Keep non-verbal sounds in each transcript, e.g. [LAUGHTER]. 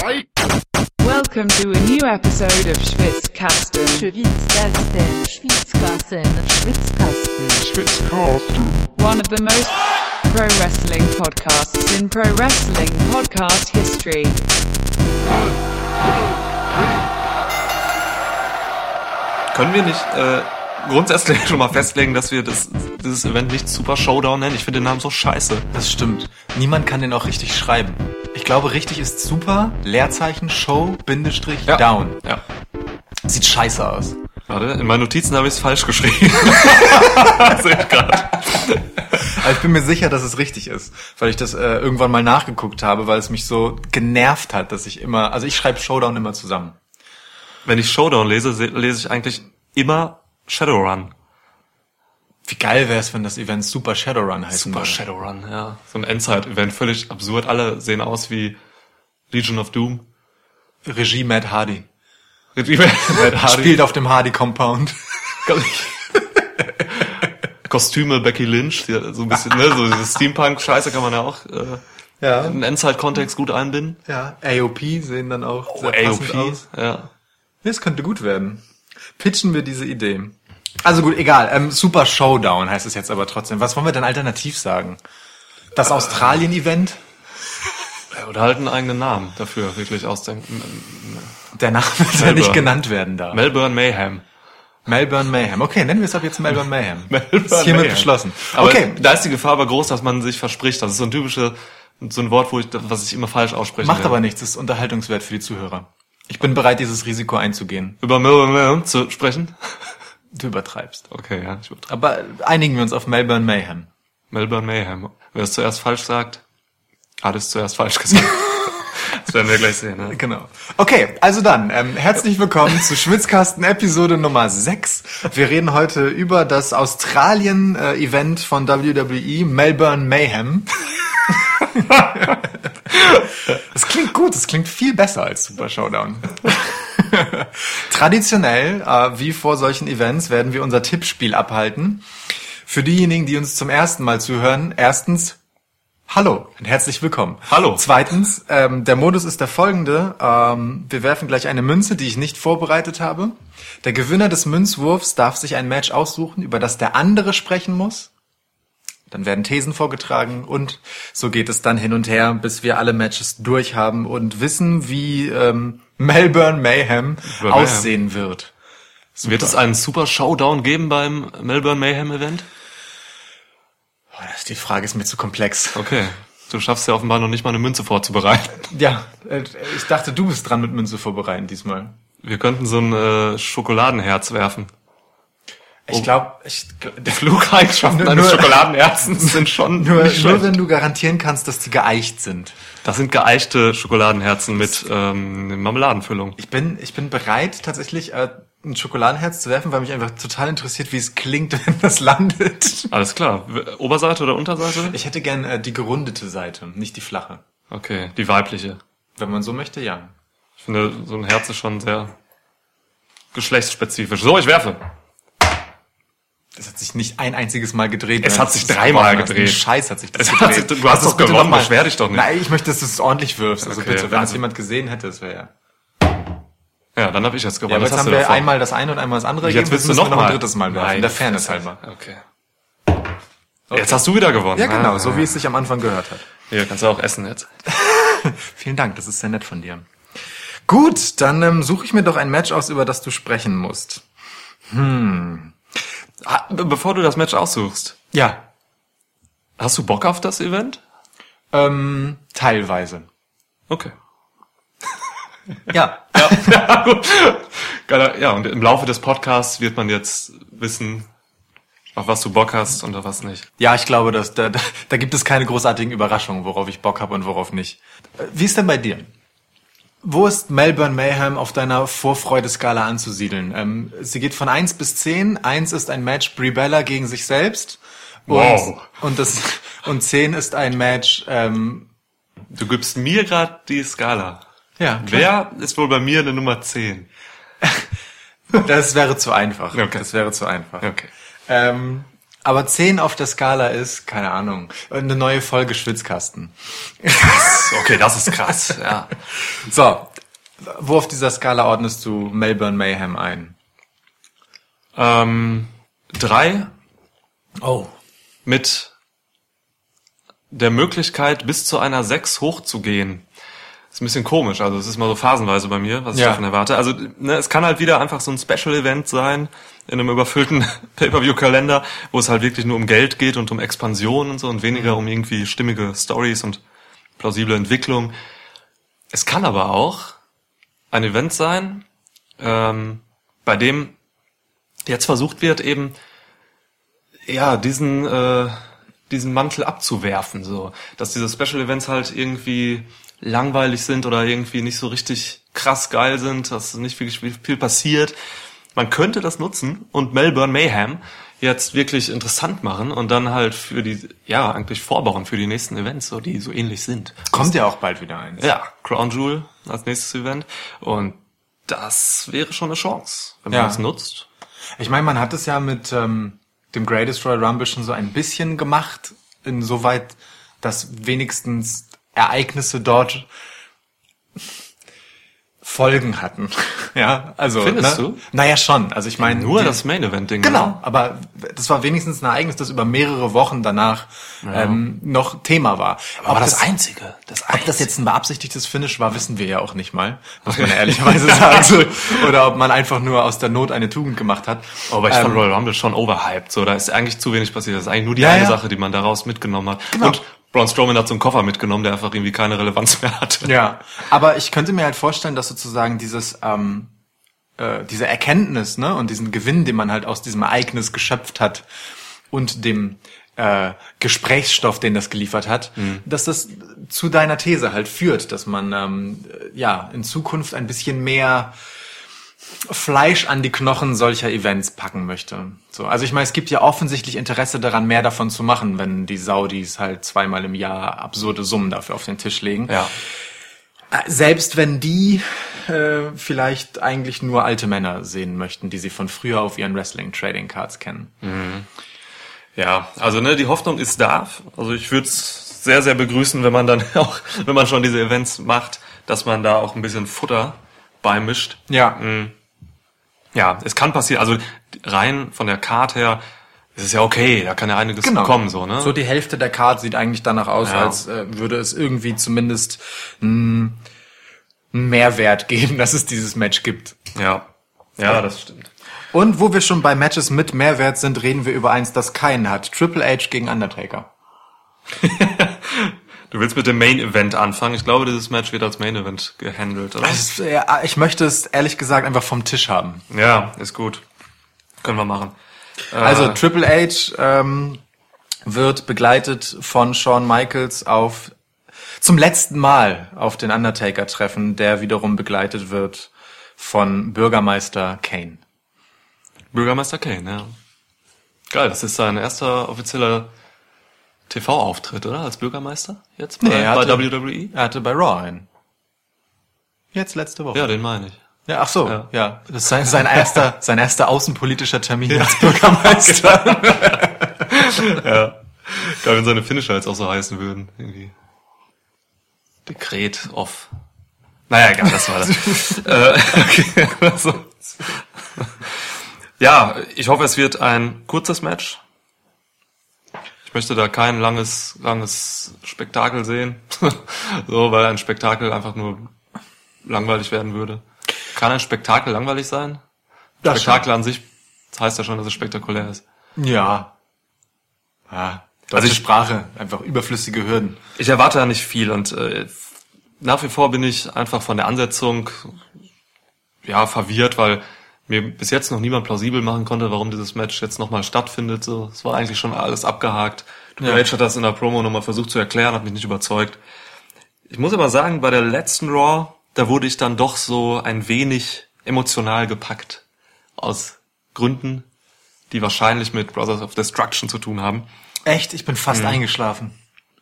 Welcome to a new episode of Schwitzkasten. Schwitzkasten, Schwitzkasten, Schwitzkasten. One of the most pro wrestling podcasts in pro wrestling podcast history. Können wir nicht äh, grundsätzlich schon mal festlegen, dass wir das, dieses Event nicht Super Showdown nennen? Ich finde den Namen so scheiße. Das stimmt. Niemand kann den auch richtig schreiben. Ich glaube, richtig ist super, Leerzeichen, Show, Bindestrich, Ja. down. Ja. Sieht scheiße aus. Warte, in meinen Notizen habe ich es falsch geschrieben. [LAUGHS] Sehe ich gerade. Aber ich bin mir sicher, dass es richtig ist, weil ich das äh, irgendwann mal nachgeguckt habe, weil es mich so genervt hat, dass ich immer, also ich schreibe Showdown immer zusammen. Wenn ich Showdown lese, se- lese ich eigentlich immer Shadowrun. Wie geil wäre es, wenn das Event Super Shadowrun heißen Super würde. Shadowrun, ja. So ein Endzeit-Event, völlig absurd. Alle sehen aus wie Legion of Doom. Regie Matt Hardy. [LAUGHS] Matt Hardy. Spielt auf dem Hardy Compound. [LAUGHS] Kostüme Becky Lynch, die, so ein bisschen, ne, so diese Steampunk-Scheiße kann man ja auch äh, Ja. in Endzeit-Kontext gut einbinden. Ja, AOP sehen dann auch Oh, sehr passend aus. ja. Das könnte gut werden. Pitchen wir diese Idee. Also gut, egal. Ähm, Super Showdown heißt es jetzt aber trotzdem. Was wollen wir denn alternativ sagen? Das Australien-Event? Oder halt einen eigenen Namen dafür wirklich ausdenken. Der Name soll nicht genannt werden da. Melbourne Mayhem. Melbourne Mayhem. Okay, nennen wir es ab jetzt Melbourne Mayhem. [LAUGHS] Melbourne ist hiermit Mayhem. beschlossen. Aber okay, da ist die Gefahr aber groß, dass man sich verspricht. Das ist so ein typische, so ein Wort, wo ich, was ich immer falsch ausspreche. macht aber nichts. Das ist Unterhaltungswert für die Zuhörer. Ich bin bereit, dieses Risiko einzugehen. Über Melbourne Mayhem zu sprechen? Du übertreibst. Okay, ja, ich übertreibe. Aber einigen wir uns auf Melbourne Mayhem. Melbourne Mayhem. Wer es zuerst falsch sagt, hat es zuerst falsch gesagt. [LAUGHS] das werden wir gleich sehen. Ne? Genau. Okay, also dann, ähm, herzlich willkommen zu Schwitzkasten Episode Nummer 6. Wir reden heute über das Australien-Event von WWE, Melbourne Mayhem. [LAUGHS] Das klingt gut, das klingt viel besser als Super Showdown. [LAUGHS] Traditionell, äh, wie vor solchen Events, werden wir unser Tippspiel abhalten. Für diejenigen, die uns zum ersten Mal zuhören, erstens Hallo und herzlich willkommen. Hallo. Zweitens, ähm, der Modus ist der folgende. Ähm, wir werfen gleich eine Münze, die ich nicht vorbereitet habe. Der Gewinner des Münzwurfs darf sich ein Match aussuchen, über das der andere sprechen muss. Dann werden Thesen vorgetragen und so geht es dann hin und her, bis wir alle Matches durch haben und wissen, wie ähm, Melbourne Mayhem Mayhem. aussehen wird. Wird es einen Super Showdown geben beim Melbourne Mayhem Event? Oh, das- die Frage ist mir zu komplex. Okay. Du schaffst ja offenbar noch nicht mal eine Münze vorzubereiten. [LAUGHS] Ja, äh, ich dachte, du bist dran mit Münze vorbereiten diesmal. Wir könnten so ein äh, Schokoladenherz werfen. Ich glaube, ich, Die Flugeigenschaften Nur- eines Schokoladenherzens sind schon [LAUGHS] Nur, nur wenn du garantieren kannst, dass die geeicht sind. Das sind geeichte Schokoladenherzen mit ähm, Marmeladenfüllung. Ich bin, ich bin bereit, tatsächlich äh, ein Schokoladenherz zu werfen, weil mich einfach total interessiert, wie es klingt, [LAUGHS] wenn das landet. Alles klar. Oberseite oder Unterseite? Ich hätte gern äh, die gerundete Seite, nicht die flache. Okay, die weibliche. Wenn man so möchte, ja. Ich finde, so ein Herz ist schon sehr geschlechtsspezifisch. So, ich werfe. Das hat sich nicht ein einziges Mal gedreht. Es hat sich dreimal hast. gedreht. Scheiß hat sich das Es gedreht. sich- du hast bitte gewonnen, beschwer dich doch nicht. Nein, ich möchte, dass du es ordentlich wirfst. Also Okay, bitte, wenn also- es jemand gesehen hätte, das wäre ja. Ja, dann habe ich jetzt gewonnen. Ja, jetzt haben wir davon? einmal das eine und einmal das andere. Jetzt willst du müssen wir noch noch ein drittes Mal werfen. Nein, der Fairness halber. Okay. Jetzt hast du wieder gewonnen. Ja, genau, Ah, so wie es sich am Anfang gehört hat. Hier, kannst du auch essen jetzt. [LAUGHS] Vielen Dank, das ist sehr nett von dir. Gut, dann ähm, suche ich mir doch ein Match aus, über das du sprechen musst. Be- Bevor du das Match aussuchst, Ja. hast du Bock auf das Event? Ähm, teilweise. Okay. [LAUGHS] Ja. ja, gut. Ja, und im Laufe des Podcasts wird man jetzt wissen, auf was du Bock hast und auf was nicht. Ja, ich glaube, dass da, da, da gibt es keine großartigen Überraschungen, worauf ich Bock habe und worauf nicht. Äh, Wie ist denn bei dir? Wo ist Melbourne Mayhem auf deiner Vorfreudeskala anzusiedeln? Ähm, sie geht von 1 bis 10. 1 ist ein Match Brie Bella gegen sich selbst. Und, Wow. Und, das, und 10 ist ein Match, ähm, Du gibst mir gerade die Skala. ja, Wer ist wohl bei mir eine Nummer 10? [LAUGHS] das wäre zu einfach. Okay. Das wäre zu einfach. Okay. Ähm, Aber 10 auf der Skala ist, keine Ahnung, eine neue Folge Schwitzkasten. Okay, das ist krass, ja. So, wo auf dieser Skala ordnest du Melbourne Mayhem ein? Ähm, drei Oh. mit der Möglichkeit, bis zu einer 6 hochzugehen. Ist ein bisschen komisch, also es ist mal so phasenweise bei mir, was ich Ja. davon erwarte. Also ne, es kann halt wieder einfach so ein Special-Event sein, in einem überfüllten [LAUGHS] Pay-Per-View-Kalender, wo es halt wirklich nur um Geld geht und um Expansion und so und weniger um irgendwie stimmige Stories und plausible Entwicklung. Es kann aber auch ein Event sein, ähm, bei dem jetzt versucht wird, eben ja diesen äh, diesen Mantel abzuwerfen, so dass diese Special Events halt irgendwie langweilig sind oder irgendwie nicht so richtig krass geil sind, dass nicht viel, viel passiert. Man könnte das nutzen und Melbourne Mayhem jetzt wirklich interessant machen und dann halt für die ja eigentlich vorbauen für die nächsten Events, so die so ähnlich sind. Kommt ja auch bald wieder eins. Ja, Crown Jewel als nächstes Event und das wäre schon eine Chance, wenn man Ja. das nutzt. Ich meine, man hat es ja mit ähm, dem Greatest Royal Rumble schon so ein bisschen gemacht, insoweit, dass wenigstens Ereignisse dort Folgen hatten. [LAUGHS] ja, also. Findest ne? du? Naja, schon. Also ich meine. Nur die- das Main Event Ding. Genau, aber das war wenigstens ein Ereignis, das über mehrere Wochen danach ähm, noch Thema war. Aber Ob das, einzige, das ob das jetzt ein beabsichtigtes Finish war, wissen wir ja auch nicht mal, muss man ja ehrlicherweise [LAUGHS] sagen. So. Oder ob man einfach nur aus der Not eine Tugend gemacht hat. Aber ich Ähm, fand Royal Rumble schon overhyped. So, da ist eigentlich zu wenig passiert. Das ist eigentlich nur die Ja, eine ja. Sache, die man daraus mitgenommen hat. Genau. Und Braun Strowman hat so einen Koffer mitgenommen, der einfach irgendwie keine Relevanz mehr hatte. Ja, aber ich könnte mir halt vorstellen, dass sozusagen dieses ähm, äh, diese Erkenntnis ne und diesen Gewinn, den man halt aus diesem Ereignis geschöpft hat und dem äh, Gesprächsstoff, den das geliefert hat, dass das zu deiner These halt führt, dass man ähm, ja in Zukunft ein bisschen mehr Fleisch an die Knochen solcher Events packen möchte. So, also ich meine, es gibt ja offensichtlich Interesse daran, mehr davon zu machen, wenn die Saudis halt zweimal im Jahr absurde Summen dafür auf den Tisch legen. Ja. Äh, Selbst wenn die äh, vielleicht eigentlich nur alte Männer sehen möchten, die sie von früher auf ihren Wrestling Trading Cards kennen. Ja, also ne, die Hoffnung ist da. Also ich würde es sehr, sehr begrüßen, wenn man dann [LAUGHS] auch, wenn man schon diese Events macht, dass man da auch ein bisschen Futter beimischt. Ja. Ja, es kann passieren. Also rein von der Card her ist es ja okay, da kann ja einiges kommen, so, ne? So die Hälfte der Card sieht eigentlich danach aus, Ja. als äh, würde es irgendwie zumindest einen Mehrwert geben, [LAUGHS] dass es dieses Match gibt. ja. Ja, das stimmt. Und wo wir schon bei Matches mit Mehrwert sind, reden wir über eins, das keinen hat. Triple H gegen Undertaker. [LAUGHS] Du willst mit dem Main Event anfangen. Ich glaube, dieses Match wird als Main Event gehandelt, oder? Ja, ich möchte es ehrlich gesagt einfach vom Tisch haben. Ja, ist gut. Können wir machen. Also Äh, Triple H ähm, wird begleitet von Shawn Michaels auf zum letzten Mal auf den Undertaker treffen, der wiederum begleitet wird von Bürgermeister Kane. Bürgermeister Kane, ja. Geil, das ist sein erster offizieller TV-Auftritt, oder? Als Bürgermeister jetzt bei, Nee, er bei hatte- WWE? Er hatte bei Raw einen. Jetzt letzte Woche. Ja, den meine ich. Ja, ach so, Ja. ja. Das ist sein, sein [LAUGHS] erster, sein erster außenpolitischer Termin als Bürgermeister. [LAUGHS] Geil, wenn seine Finisher jetzt auch so heißen würden. Irgendwie. Dekret off. Naja, egal, das war das. [LAUGHS] äh, okay. Ja, ich hoffe, es wird ein kurzes Match. Ich möchte da kein langes, langes Spektakel sehen. [LAUGHS] so, weil ein Spektakel einfach nur langweilig werden würde. Kann ein Spektakel langweilig sein? Das Spektakel an sich das heißt ja schon, dass es spektakulär ist. Ja. Ja. Deutsche Also ich- Sprache, einfach überflüssige Hürden. Ich erwarte ja nicht viel und äh, nach wie vor bin ich einfach von der Ansetzung ja verwirrt, weil mir bis jetzt noch niemand plausibel machen konnte, warum dieses Match jetzt nochmal stattfindet. So, es war eigentlich schon alles abgehakt. Triple Ja. H hat das in der Promo nochmal versucht zu erklären, hat mich nicht überzeugt. Ich muss aber sagen, bei der letzten Raw, da wurde ich dann doch so ein wenig emotional gepackt. Aus Gründen, die wahrscheinlich mit Brothers of Destruction zu tun haben. Echt? Ich bin fast eingeschlafen.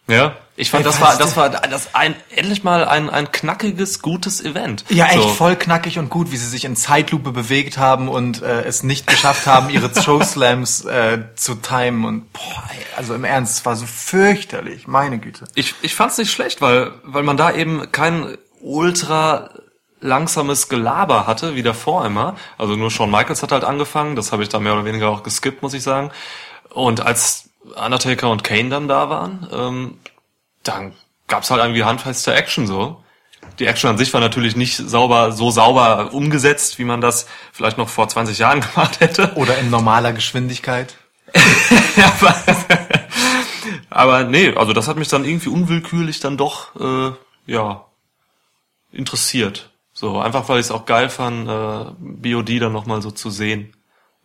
Ja, ich fand, Ey, das war, das war das ein, endlich mal ein, ein knackiges, gutes Event. Ja, echt So. voll knackig und gut, wie sie sich in Zeitlupe bewegt haben und äh, es nicht geschafft haben, ihre [LAUGHS] Choke-Slams äh, zu timen. Und boah, ey, also im Ernst, es war so fürchterlich, meine Güte. Ich, ich fand's nicht schlecht, weil, weil man da eben kein ultra langsames Gelaber hatte, wie davor immer. Also nur Shawn Michaels hat halt angefangen, das habe ich da mehr oder weniger auch geskippt, muss ich sagen. Und als Undertaker und Kane dann da waren, ähm, dann gab's halt irgendwie handfeste Action so. Die Action an sich war natürlich nicht sauber, so sauber umgesetzt, wie man das vielleicht noch vor 20 Jahren [LAUGHS] gemacht hätte. Oder in normaler Geschwindigkeit. [LAUGHS] Ja, aber, aber nee, also das hat mich dann irgendwie unwillkürlich dann doch äh, ja interessiert. So einfach weil ich es auch geil fand, äh, BOD dann noch mal so zu sehen.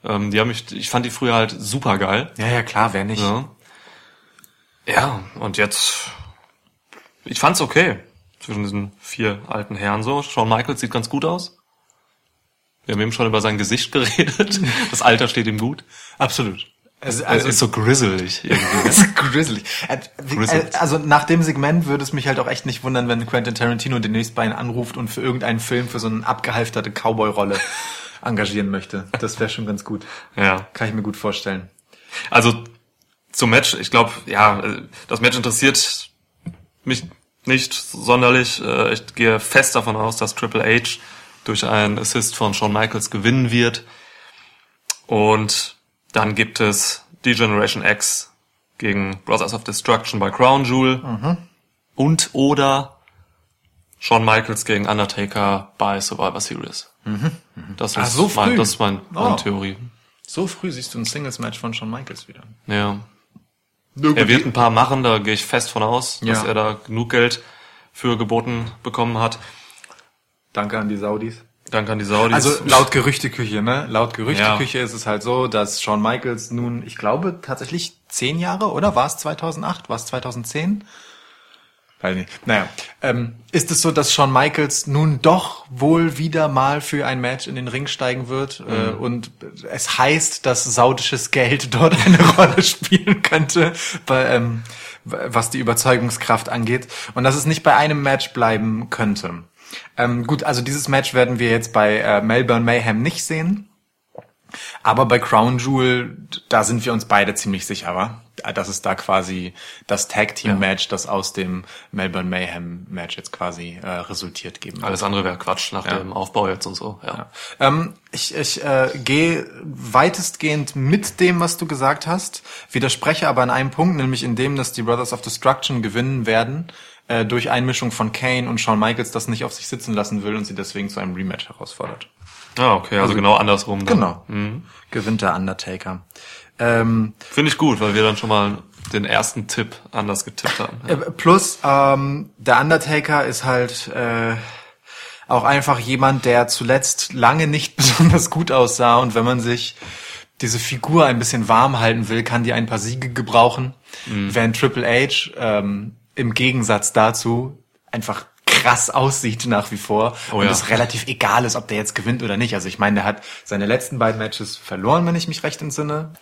Ähm, die haben mich, ich fand die früher halt super geil. Ja, ja, klar, wer nicht. Ja. ja, und jetzt ich fand's okay zwischen diesen vier alten Herren so. Shawn Michaels sieht ganz gut aus. Wir haben eben schon über sein Gesicht [LAUGHS] geredet. Das Alter steht ihm gut. Absolut. Also, Also ist so grizzelig irgendwie. [LAUGHS] ne? Gruselig. Äh, äh, Also nach dem Segment würde es mich halt auch echt nicht wundern, wenn Quentin Tarantino demnächst bei ihm anruft und für irgendeinen Film für so eine abgehalfterte Cowboy-Rolle engagieren möchte. Das wäre schon ganz gut. Ja. Kann ich mir gut vorstellen. Also zum Match, ich glaube, ja, das Match interessiert mich nicht sonderlich. Äh, Ich gehe fest davon aus, dass Triple H durch einen Assist von Shawn Michaels gewinnen wird. Und dann gibt es D-Generation X gegen Brothers of Destruction bei Crown Jewel. Und oder Shawn Michaels gegen Undertaker bei Survivor Series. Das ist, Ah, so mein, früh? das ist mein, meine Oh. Theorie. So früh siehst du ein Singles-Match von Shawn Michaels wieder. Ja. Er wird ein paar machen, da gehe ich fest von aus, dass Ja. er da genug Geld für geboten bekommen hat. Danke an die Saudis. Danke an die Saudis. Also laut Gerüchteküche, ne? Laut Gerüchteküche ist es halt so, dass Shawn Michaels nun, ich glaube tatsächlich zehn Jahre, oder? War es 2008? War es 2010? Weiß nicht. Naja, ähm, ist es so, dass Shawn Michaels nun doch wohl wieder mal für ein Match in den Ring steigen wird äh, und es heißt, dass saudisches Geld [LAUGHS] dort eine Rolle spielen könnte, bei, ähm, was die Überzeugungskraft angeht und dass es nicht bei einem Match bleiben könnte. Ähm, gut, also dieses Match werden wir jetzt bei äh, Melbourne Mayhem nicht sehen. Aber bei Crown Jewel, da sind wir uns beide ziemlich sicher, wa? Das ist da quasi das Tag Team Match, das aus dem Melbourne Mayhem Match jetzt quasi äh, resultiert geben wird. Alles andere wäre Quatsch nach dem Aufbau jetzt und so. Ja. Ähm, ich ich äh, gehe weitestgehend mit dem, was du gesagt hast, widerspreche aber an einem Punkt, nämlich in dem, dass die Brothers of Destruction gewinnen werden, äh, durch Einmischung von Kane und Shawn Michaels das nicht auf sich sitzen lassen will und sie deswegen zu einem Rematch herausfordert. Ah, okay, also, genau andersrum. Dann. Genau. Gewinnt der Undertaker. Ähm, Finde ich gut, weil wir dann schon mal den ersten Tipp anders getippt haben. Ja. Äh, Plus, ähm, der Undertaker ist halt äh, auch einfach jemand, der zuletzt lange nicht [LAUGHS] besonders gut aussah. Und wenn man sich diese Figur ein bisschen warm halten will, kann die ein paar Siege gebrauchen. Während Triple H ähm, im Gegensatz dazu einfach krass aussieht nach wie vor Oh und ja. es relativ egal ist, ob der jetzt gewinnt oder nicht. Also ich meine, der hat seine letzten beiden Matches verloren, wenn ich mich recht entsinne.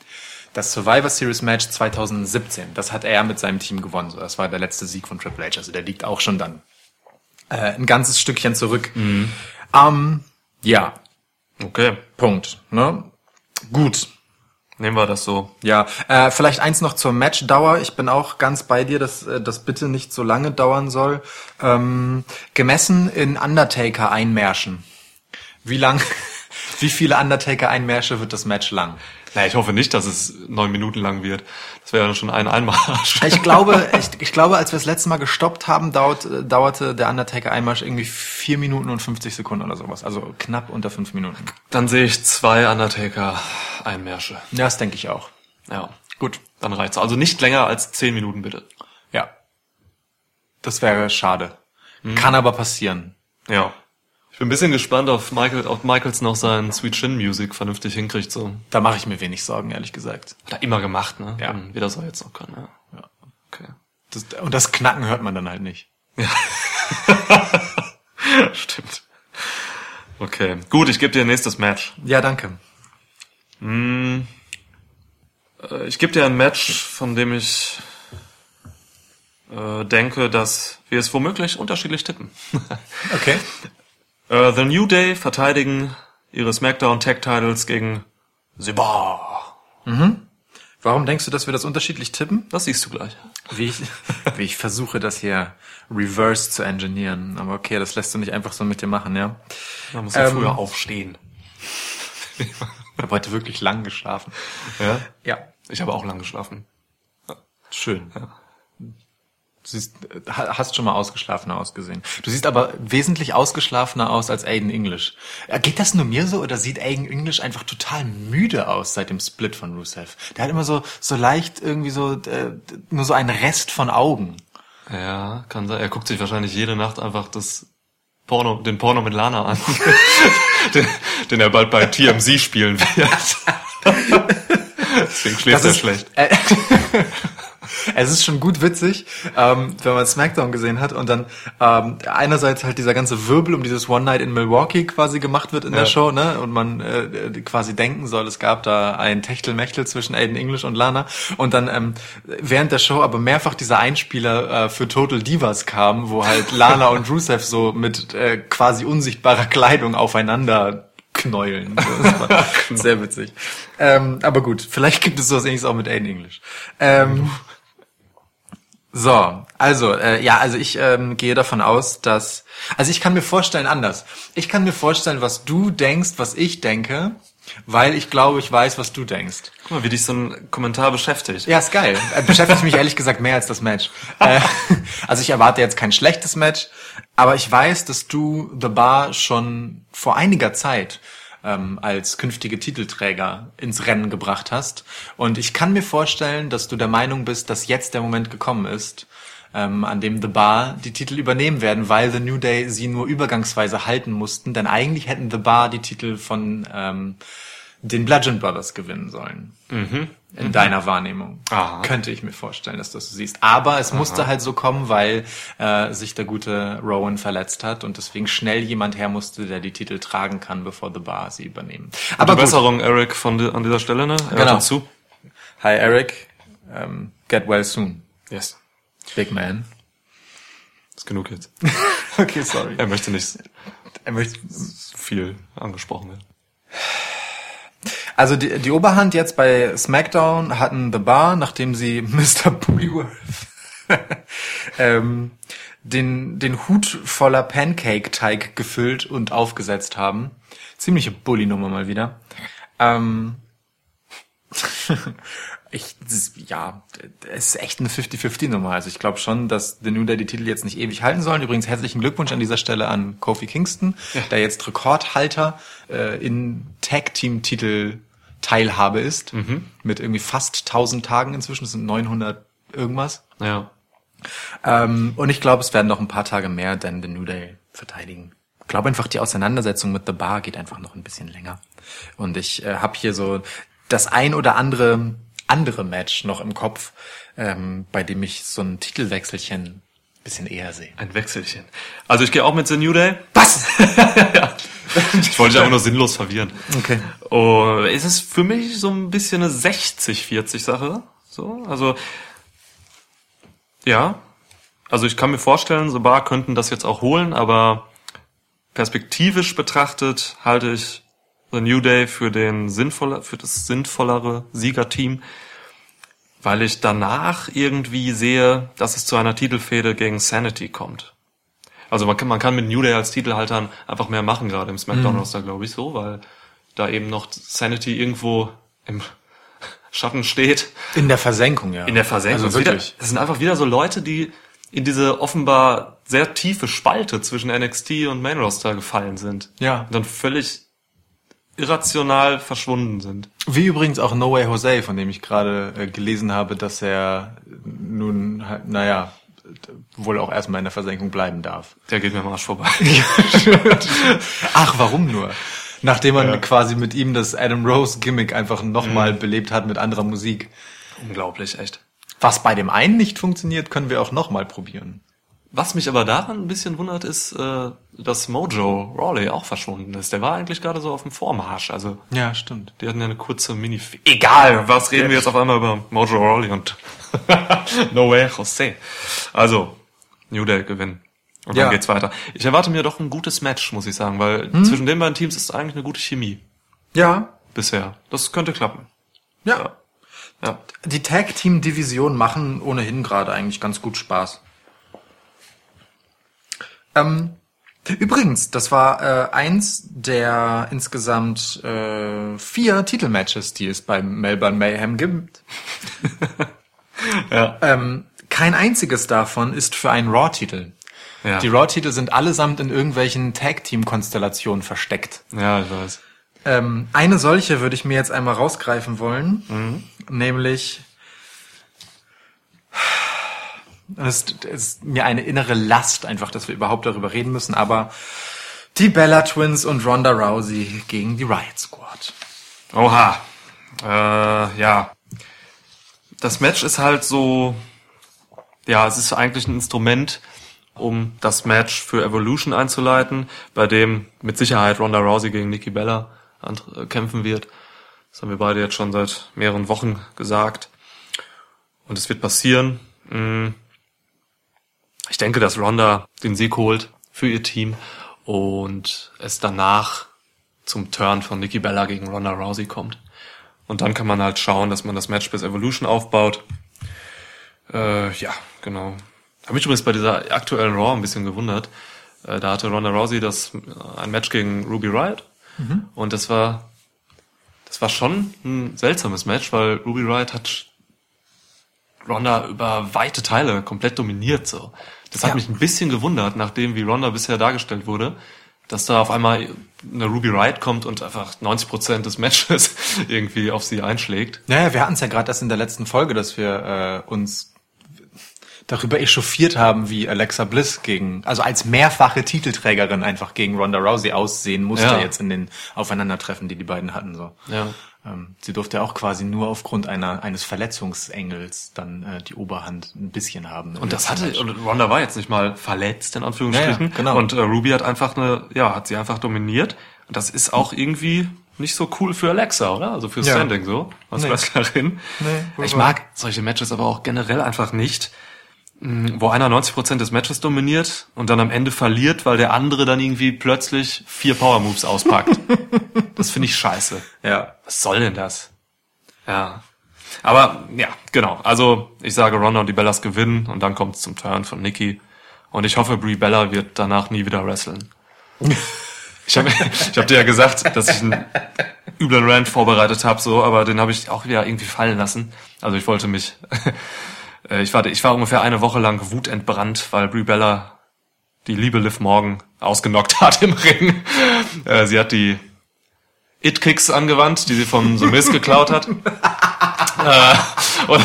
Das Survivor Series Match 2017, das hat er mit seinem Team gewonnen. So, das war der letzte Sieg von Triple H. Also der liegt auch schon dann äh, ein ganzes Stückchen zurück. Ähm, ja, Okay, Punkt. Ne? Gut. nehmen wir das so. Ja, äh, vielleicht eins noch zur Matchdauer. Ich bin auch ganz bei dir, dass äh, das bitte nicht so lange dauern soll. Ähm, gemessen in Undertaker-Einmärschen. Wie lang, [LAUGHS] wie viele Undertaker-Einmärsche wird das Match lang? Na, ich hoffe nicht, dass es neun Minuten lang wird. Das wäre dann schon ein Einmarsch. Ich glaube, [LAUGHS] ich, ich glaube, als wir das letzte Mal gestoppt haben, dauert, äh, dauerte der Undertaker-Einmarsch irgendwie vier Minuten und 50 Sekunden oder sowas. Also knapp unter fünf Minuten. Dann sehe ich zwei Undertaker-Einmärsche. Ja, das denke ich auch. Ja, gut, dann reicht's. Also nicht länger als zehn Minuten, bitte. Ja. Das wäre schade. Kann aber passieren. Ja. Ich bin ein bisschen gespannt, ob, Michael, ob Michaels noch sein Sweet Chin Music vernünftig hinkriegt. So. Da mache ich mir wenig Sorgen, ehrlich gesagt. Hat er immer gemacht, ne? Ja. Und Wieder soll jetzt noch können, ja. Ja. Okay. Das, und das Knacken hört man dann halt nicht. [LAUGHS] Stimmt. Okay. Gut, ich gebe dir nächstes Match. Ja, danke. Äh, Ich gebe dir ein Match, von dem ich äh, denke, dass wir es womöglich unterschiedlich tippen. Okay. [LAUGHS] äh, The New Day verteidigen ihre SmackDown Tag Titles gegen The Bar. Warum denkst du, dass wir das unterschiedlich tippen? Das siehst du gleich. Wie ich, [LAUGHS] wie ich versuche, das hier reverse zu engineeren. Aber okay, das lässt du nicht einfach so mit dir machen, ja? Man muss ja Ähm, früher aufstehen. Ich habe heute wirklich lang geschlafen. Ja? Ja. Ich habe auch lang geschlafen. Schön. Du siehst, ha- hast schon mal ausgeschlafener ausgesehen. Du siehst aber wesentlich ausgeschlafener aus als Aiden English. Äh, Geht das nur mir so oder sieht Aiden English einfach total müde aus seit dem Split von Rusev? Der hat immer so so leicht irgendwie so äh, nur so einen Rest von Augen. Ja, kann sein. Er guckt sich wahrscheinlich jede Nacht einfach das Porno, den Porno mit Lana an, [LAUGHS] den, den er bald bei TMZ spielen wird. [LAUGHS] [LAUGHS] Deswegen schläft er schlecht. Äh, es ist schon gut witzig, ähm, wenn man SmackDown gesehen hat und dann ähm, einerseits halt dieser ganze Wirbel um dieses One Night in Milwaukee quasi gemacht wird in der Ja. Show, ne? Und man äh, quasi denken soll, es gab da ein Techtelmechtel zwischen Aiden English und Lana. Und dann ähm, während der Show aber mehrfach dieser Einspieler äh, für Total Divas kam, wo halt [LAUGHS] Lana und Rusev so mit äh, quasi unsichtbarer Kleidung aufeinander knäulen. Das war [LAUGHS] sehr witzig. Ähm, aber gut, vielleicht gibt es sowas ähnliches auch mit Aiden English. Ähm, so, also, äh, ja, also ich ähm, gehe davon aus, dass, also ich kann mir vorstellen anders. Ich kann mir vorstellen, was du denkst, was ich denke, weil ich glaube, ich weiß, was du denkst. Guck mal, wie dich so ein Kommentar beschäftigt. Ja, ist geil. Äh, Beschäftigt mich ehrlich gesagt mehr als das Match. [LAUGHS] Äh, also ich erwarte jetzt kein schlechtes Match, aber ich weiß, dass du The Bar schon vor einiger Zeit ähm, als künftige Titelträger ins Rennen gebracht hast. Und ich kann mir vorstellen, dass du der Meinung bist, dass jetzt der Moment gekommen ist, ähm, an dem The Bar die Titel übernehmen werden, weil The New Day sie nur übergangsweise halten mussten. Denn eigentlich hätten The Bar die Titel von ähm, den Bludgeon Brothers gewinnen sollen. In deiner Wahrnehmung. Aha. Könnte ich mir vorstellen, dass du das so siehst. Aber es musste halt so kommen, weil äh, sich der gute Rowan verletzt hat und deswegen schnell jemand her musste, der die Titel tragen kann, bevor The Bar sie übernehmen. Aber Aber gut. Besserung, Eric, von an dieser Stelle, ne? Er Genau. zu. Hi Eric, ähm, get well soon, Yes. big man. Ist genug jetzt. [LAUGHS] Okay, sorry. Er möchte nicht Er möchte, viel angesprochen werden. Also die, die Oberhand jetzt bei SmackDown hatten The Bar, nachdem sie [LAUGHS] Mr. Bullyworth [LAUGHS] ähm, den, den Hut voller Pancake-Teig gefüllt und aufgesetzt haben. Ziemliche Bully-Nummer mal wieder. Ähm, [LAUGHS] ich, das, ja, es ist echt eine 50-50-Nummer. Also ich glaube schon, dass The New Day die Titel jetzt nicht ewig halten sollen. Übrigens herzlichen Glückwunsch an dieser Stelle an Kofi Kingston, der jetzt Rekordhalter äh, in Tag-Team-Titel Teilhabe ist. Mit irgendwie fast 1000 Tagen inzwischen. Das sind 900 irgendwas. Ja. Ähm, und ich glaube, es werden noch ein paar Tage mehr denn The New Day verteidigen. Ich glaube einfach, die Auseinandersetzung mit The Bar geht einfach noch ein bisschen länger. Und ich äh, habe hier so das ein oder andere andere Match noch im Kopf, ähm, bei dem ich so ein Titelwechselchen ein bisschen eher sehe. Ein Wechselchen. Also ich gehe auch mit The New Day. Was? [LAUGHS] [LAUGHS] [LAUGHS] Ich wollte dich einfach nur sinnlos verwirren. Okay. Oh, es ist für mich so ein bisschen eine 60-40 Sache. So, also ja. Also ich kann mir vorstellen, so Bar könnten das jetzt auch holen, aber perspektivisch betrachtet halte ich The New Day für den sinnvoller, für das sinnvollere Siegerteam, weil ich danach irgendwie sehe, dass es zu einer Titelfehde gegen Sanity kommt. Also man kann, man kann mit New Day als Titelhaltern einfach mehr machen, gerade im SmackDown-Roster, glaube ich, so, weil da eben noch Sanity irgendwo im [LAUGHS] Schatten steht. In der Versenkung, ja. In der Versenkung. Also wirklich. das sind einfach wieder so Leute, die in diese offenbar sehr tiefe Spalte zwischen NXT und Main Roster gefallen sind. Ja. Und dann völlig irrational verschwunden sind. Wie übrigens auch No Way Jose, von dem ich gerade äh, gelesen habe, dass er nun, halt, naja, wohl auch erstmal in der Versenkung bleiben darf. Der geht mir am Arsch vorbei. [LAUGHS] Ach, warum nur? Nachdem man quasi mit ihm das Adam Rose Gimmick einfach nochmal Mhm. belebt hat mit anderer Musik. Unglaublich, echt. Was bei dem einen nicht funktioniert, können wir auch nochmal probieren. Was mich aber daran ein bisschen wundert, ist, äh, dass Mojo Rawley auch verschwunden ist. Der war eigentlich gerade so auf dem Vormarsch. Also Ja, stimmt. die hatten ja eine kurze Mini. Egal, was reden wir jetzt auf einmal über Mojo Rawley und [LAUGHS] No Way Jose. Also New Day gewinnen. Und Ja. dann geht's weiter. Ich erwarte mir doch ein gutes Match, muss ich sagen, weil zwischen den beiden Teams ist eigentlich eine gute Chemie Ja, bisher. Das könnte klappen. ja. Ja. Die Tag Team Division machen ohnehin gerade eigentlich ganz gut Spaß. Ähm, übrigens, das war äh, eins der insgesamt äh, vier Titelmatches, die es beim Melbourne Mayhem gibt. [LAUGHS] Ja. Ähm, kein einziges davon ist für einen Raw-Titel. Ja. Die Raw-Titel sind allesamt in irgendwelchen Tag-Team-Konstellationen versteckt. ja, ich weiß. Ähm, eine solche würde ich mir jetzt einmal rausgreifen wollen, nämlich es ist mir eine innere Last einfach, dass wir überhaupt darüber reden müssen, aber die Bella Twins und Ronda Rousey gegen die Riot Squad. Oha. Äh, ja. Das Match ist halt so, ja, es ist eigentlich ein Instrument, um das Match für Evolution einzuleiten, bei dem mit Sicherheit Ronda Rousey gegen Nikki Bella äh, kämpfen wird. Das haben wir beide jetzt schon seit mehreren Wochen gesagt. Und es wird passieren. Ich denke, dass Ronda den Sieg holt für ihr Team und es danach zum Turn von Nikki Bella gegen Ronda Rousey kommt. Und dann kann man halt schauen, dass man das Match bis Evolution aufbaut. Äh, ja, genau. Habe mich übrigens bei dieser aktuellen Raw ein bisschen gewundert. Äh, da hatte Ronda Rousey das äh, ein Match gegen Ruby Riot und das war das war schon ein seltsames Match, weil Ruby Riot hat Ronda über weite Teile komplett dominiert so. Das hat Ja. mich ein bisschen gewundert, nachdem wie Ronda bisher dargestellt wurde, dass da auf einmal eine Ruby Riot kommt und einfach 90% des Matches [LAUGHS] irgendwie auf sie einschlägt. Naja, wir hatten es ja gerade erst in der letzten Folge, dass wir äh, uns darüber echauffiert haben, wie Alexa Bliss gegen, also als mehrfache Titelträgerin einfach gegen Ronda Rousey aussehen musste Ja. jetzt in den Aufeinandertreffen, die die beiden hatten. So. Ja. Ähm, sie durfte ja auch quasi nur aufgrund einer eines Verletzungsengels dann äh, die Oberhand ein bisschen haben. Und das hatte, und Ronda war jetzt nicht mal verletzt, in Anführungsstrichen. Ja, ja, genau. Und äh, Ruby hat einfach eine, ja, hat sie einfach dominiert. Und das ist auch irgendwie nicht so cool für Alexa, oder? Also für Ja. Standing so, als Nee. Wrestlerin. Nee, ich mag solche Matches aber auch generell einfach nicht, wo einer 90% des Matches dominiert und dann am Ende verliert, weil der andere dann irgendwie plötzlich vier Power Moves auspackt. [LAUGHS] das finde ich scheiße. Ja. Was soll denn das? Ja. Aber ja, genau. Also ich sage, Ronda und die Bellas gewinnen und dann kommt es zum Turn von Nikki. Und ich hoffe, Brie Bella wird danach nie wieder wresteln. [LAUGHS] Ich habe ich hab dir ja gesagt, dass ich einen üblen Rant vorbereitet habe, so, aber den habe ich auch wieder irgendwie fallen lassen. Also ich wollte mich, äh, ich war, ich war ungefähr eine Woche lang wutentbrannt, weil Brie Bella die liebe Liv Morgan ausgenockt [LAUGHS] hat im Ring. Äh, sie hat die It-Kicks angewandt, die sie von The Miz geklaut hat. [LAUGHS] äh, und,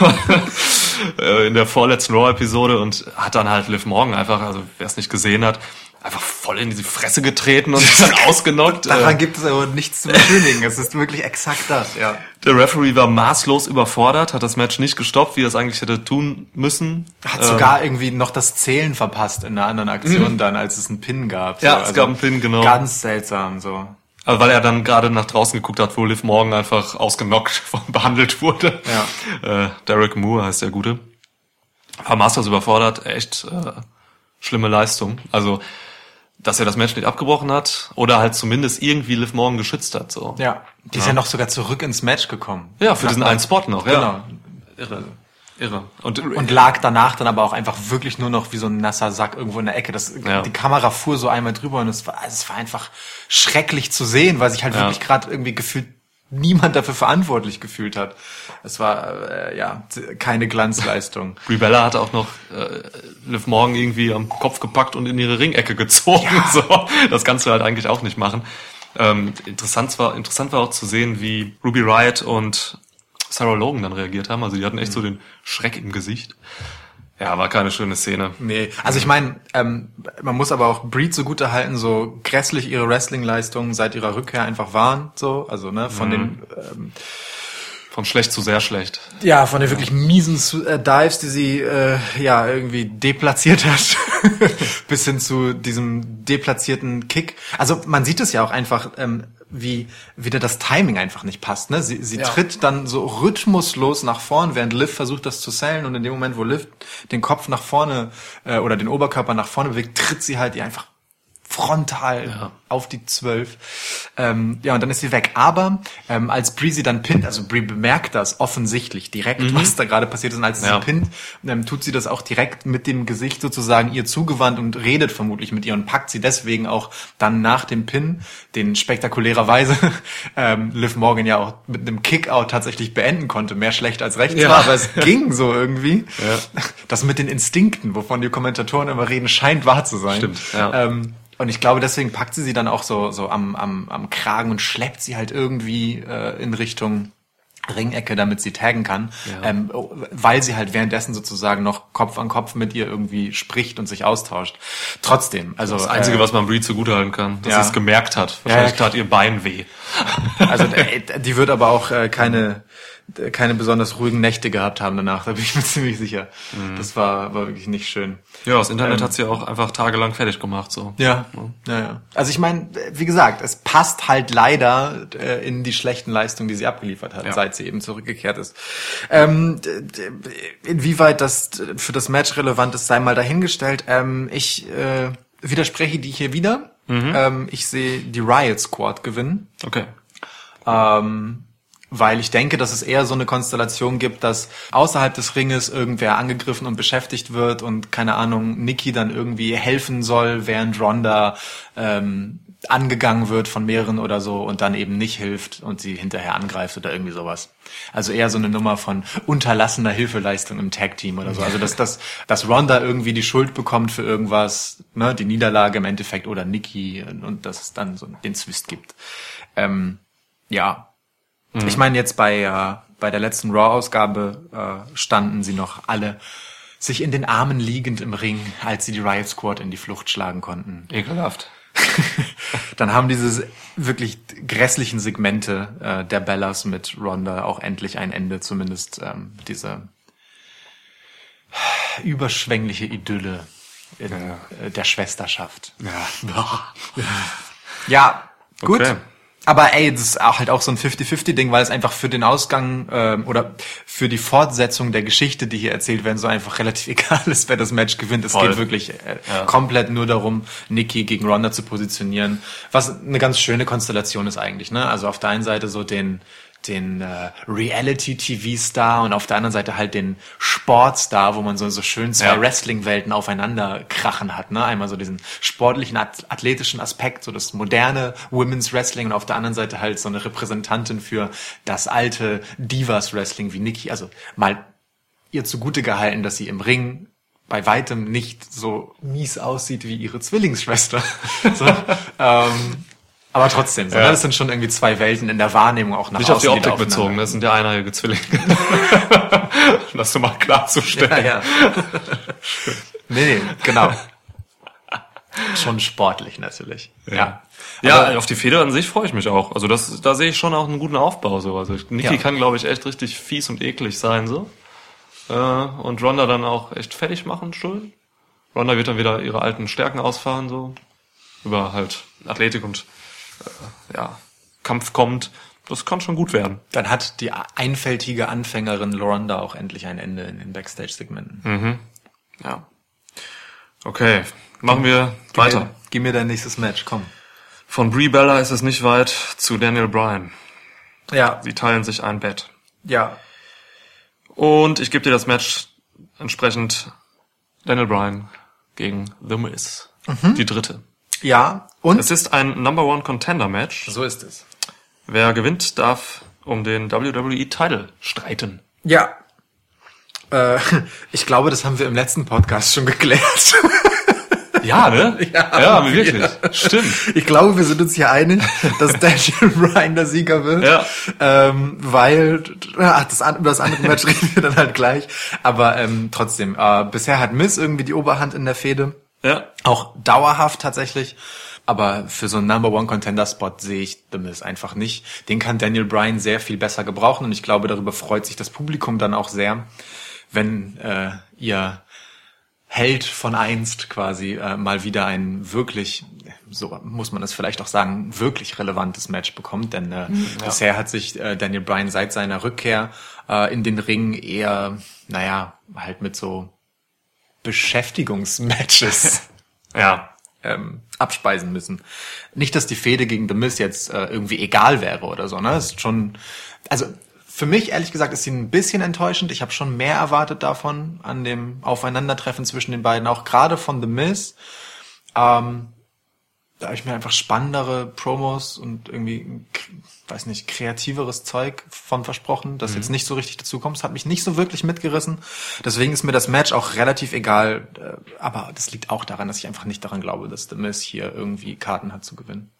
[LAUGHS] äh, in der vorletzten Raw-Episode und hat dann halt Liv Morgan einfach, also wer es nicht gesehen hat, einfach voll in die Fresse getreten und ist [LAUGHS] dann ausgenockt. Daran Äh, gibt es aber nichts zu beschönigen. es ist wirklich exakt das, ja. der Referee war maßlos überfordert, hat das Match nicht gestoppt, wie er es eigentlich hätte tun müssen. Hat Ähm, sogar irgendwie noch das Zählen verpasst in einer anderen Aktion dann, als es einen Pin gab. Ja, es gab einen Pin, genau. Ganz seltsam, so. Also weil er dann gerade nach draußen geguckt hat, wo Liv Morgan einfach ausgenockt [LAUGHS] behandelt wurde. Ja. Äh, Derek Moore heißt der Gute. War Masters überfordert, echt äh, schlimme Leistung. Also, dass er das Match nicht abgebrochen hat oder halt zumindest irgendwie Liv Morgan geschützt hat. So. Ja. Die ist ja noch sogar zurück ins Match gekommen. Ja, für diesen einen Spot noch, ja. Genau. Irre. Irre. Und, Und lag danach dann aber auch einfach wirklich nur noch wie so ein nasser Sack irgendwo in der Ecke. Das, Ja. Die Kamera fuhr so einmal drüber und es war, es war einfach schrecklich zu sehen, weil sich halt Ja. wirklich gerade irgendwie gefühlt niemand dafür verantwortlich gefühlt hat. Es war äh, ja keine Glanzleistung. [LAUGHS] Brie Bella hat auch noch äh, Liv Morgan irgendwie am Kopf gepackt und in ihre Ringecke gezogen. [LAUGHS] So, das kannst du halt eigentlich auch nicht machen. Ähm, interessant, war, interessant war auch zu sehen, wie Ruby Riot und Sarah Logan dann reagiert haben. Also die hatten echt so den Schreck im Gesicht. Ja, war keine schöne Szene. Nee, also ich meine, ähm, man muss aber auch Breed so gut erhalten, so grässlich ihre Wrestling-Leistungen seit ihrer Rückkehr einfach waren, so, also ne, von den ähm, Von schlecht zu sehr schlecht. Ja, von den wirklich miesen äh, Dives, die sie äh, ja irgendwie deplatziert hat, [LAUGHS] bis hin zu diesem deplatzierten Kick. Also man sieht es ja auch einfach, ähm, wie wieder das Timing einfach nicht passt. Ne? Sie, sie Ja. tritt dann so rhythmuslos nach vorn, während Liv versucht, das zu sellen. Und in dem Moment, wo Liv den Kopf nach vorne äh, oder den Oberkörper nach vorne bewegt, tritt sie halt ihr einfach frontal Ja. auf die zwölf. Ähm, ja, und dann ist sie weg. Aber ähm, als Bree sie dann pinnt, also Bree bemerkt das offensichtlich direkt, was da gerade passiert ist. Und als sie Ja. sie pinnt, ähm, tut sie das auch direkt mit dem Gesicht sozusagen ihr zugewandt und redet vermutlich mit ihr und packt sie deswegen auch dann nach dem Pin, den spektakulärerweise [LAUGHS] ähm, Liv Morgan ja auch mit einem Kickout tatsächlich beenden konnte. Mehr schlecht als recht Ja. war, aber es ging so irgendwie. Ja. Das mit den Instinkten, wovon die Kommentatoren immer reden, scheint wahr zu sein. Stimmt, ja. Ähm, und ich glaube, deswegen packt sie sie dann auch so, so am, am, am Kragen und schleppt sie halt irgendwie äh, in Richtung Ringecke, damit sie taggen kann, Ja. ähm, weil sie halt währenddessen sozusagen noch Kopf an Kopf mit ihr irgendwie spricht und sich austauscht. Trotzdem, also Das Einzige, äh, was man Brie zugutehalten kann, dass ja. sie es gemerkt hat. Wahrscheinlich ja. tat ihr Bein weh. Also äh, die wird aber auch äh, keine keine besonders ruhigen Nächte gehabt haben danach, da bin ich mir [LAUGHS] ziemlich sicher. Mhm. Das war war wirklich nicht schön. Ja, das Internet Ähm. hat sie auch einfach tagelang fertig gemacht. So. Ja, ja, ja. Also ich meine, wie gesagt, es passt halt leider äh, in die schlechten Leistungen, die sie abgeliefert hat, Ja. seit sie eben zurückgekehrt ist. Ähm, inwieweit das für das Match relevant ist, sei mal dahingestellt. Ähm, ich äh, widerspreche die hier wieder. Ähm, ich sehe die Riot Squad gewinnen. Okay. Ähm, weil ich denke, dass es eher so eine Konstellation gibt, dass außerhalb des Ringes irgendwer angegriffen und beschäftigt wird und keine Ahnung, Nikki dann irgendwie helfen soll, während Ronda ähm, angegangen wird von mehreren oder so und dann eben nicht hilft und sie hinterher angreift oder irgendwie sowas. Also eher so eine Nummer von unterlassener Hilfeleistung im Tag-Team oder so. Also dass, dass, dass Ronda irgendwie die Schuld bekommt für irgendwas, ne, die Niederlage im Endeffekt oder Nikki und, und dass es dann so den Zwist gibt. Ähm, ja, ich meine, jetzt bei, äh, bei der letzten Raw-Ausgabe äh, standen sie noch alle sich in den Armen liegend im Ring, als sie die Riot Squad in die Flucht schlagen konnten. Ekelhaft. [LAUGHS] Dann haben diese wirklich grässlichen Segmente äh, der Bellas mit Ronda auch endlich ein Ende, zumindest ähm, diese überschwängliche Idylle in Ja. äh, der Schwesterschaft. Ja. Ja, gut. Okay. Aber ey, das ist auch halt auch so ein 50-50-Ding, weil es einfach für den Ausgang ähm, oder für die Fortsetzung der Geschichte, die hier erzählt werden, so einfach [LAUGHS] relativ egal ist, wer das Match gewinnt. Es Voll. geht wirklich äh, Ja. komplett nur darum, Nikki gegen Ronda zu positionieren, was eine ganz schöne Konstellation ist eigentlich. Ne? Also auf der einen Seite so den den äh, Reality-TV-Star und auf der anderen Seite halt den Sportstar, wo man so, so schön zwei Ja. Wrestling-Welten aufeinander krachen hat. Ne? Einmal so diesen sportlichen, ath- athletischen Aspekt, so das moderne Women's Wrestling und auf der anderen Seite halt so eine Repräsentantin für das alte Divas-Wrestling wie Nikki. Also mal ihr zugute gehalten, dass sie im Ring bei weitem nicht so mies aussieht wie ihre Zwillingsschwester. [LAUGHS] so, ähm, aber trotzdem, so, Ja. ne? das sind schon irgendwie zwei Welten in der Wahrnehmung auch nach Nicht auf die außen, Optik bezogen, das sind ja eineiige Zwillinge. Um [LAUGHS] das mal klarzustellen. Ja, ja. nee, [LAUGHS] nee, genau. Schon sportlich natürlich. Ja. Ja, Aber- auf die Feder an sich freue ich mich auch. Also das, da sehe ich schon auch einen guten Aufbau. So. Also Niki Ja. kann, glaube ich, echt richtig fies und eklig sein. so. Äh, und Ronda dann auch echt fertig machen, schön. Ronda wird dann wieder ihre alten Stärken ausfahren, so. Über halt Athletik und äh, ja, Kampf kommt. Das kann schon gut werden. Dann hat die einfältige Anfängerin Loronda auch endlich ein Ende in den Backstage-Segmenten. Ja. Okay, machen wir weiter. Gib mir dein nächstes Match, komm. Von Brie Bella ist es nicht weit zu Daniel Bryan. Ja, Sie teilen sich ein Bett. ja. Und ich gebe dir das Match entsprechend Daniel Bryan gegen The Miz. Die dritte. Ja, und? Es ist ein Number One Contender Match. so ist es. Wer gewinnt, darf um den WWE Title streiten. Ja. Äh, [LAUGHS] ich glaube, das haben wir im letzten Podcast schon geklärt. [LAUGHS] Ja, ne? [LAUGHS] Ja, ja wir. wirklich. Stimmt. Ich glaube, wir sind uns hier einig, dass Daniel Bryan der Sieger wird. Ja. Ähm, weil, ach, das, über das andere Match reden wir dann halt gleich. Aber ähm, trotzdem, äh, bisher hat Miss irgendwie die Oberhand in der Fehde. Ja. Auch dauerhaft tatsächlich. Aber für so einen Number One Contender Spot sehe ich The Miz einfach nicht. Den kann Daniel Bryan sehr viel besser gebrauchen und ich glaube, darüber freut sich das Publikum dann auch sehr, wenn äh, ihr Held von einst quasi äh, mal wieder ein wirklich, so muss man es vielleicht auch sagen, wirklich relevantes Match bekommt. Denn äh, bisher hat sich äh, Daniel Bryan seit seiner Rückkehr äh, in den Ring eher, naja, halt mit so Beschäftigungsmatches [LAUGHS] Ja. ähm, abspeisen müssen. Nicht, dass die Fehde gegen The Miz jetzt äh, irgendwie egal wäre oder so, ne? Ist schon, also für mich ehrlich gesagt ist sie ein bisschen enttäuschend. Ich habe schon mehr erwartet davon an dem Aufeinandertreffen zwischen den beiden, auch gerade von The Miz. Ähm, da habe ich mir einfach spannendere Promos und irgendwie, weiß nicht, kreativeres Zeug von versprochen, das jetzt nicht so richtig dazu kommt. Hat mich nicht so wirklich mitgerissen. Deswegen ist mir das Match auch relativ egal. Äh, Aber das liegt auch daran, dass ich einfach nicht daran glaube, dass The Miz hier irgendwie Karten hat zu gewinnen.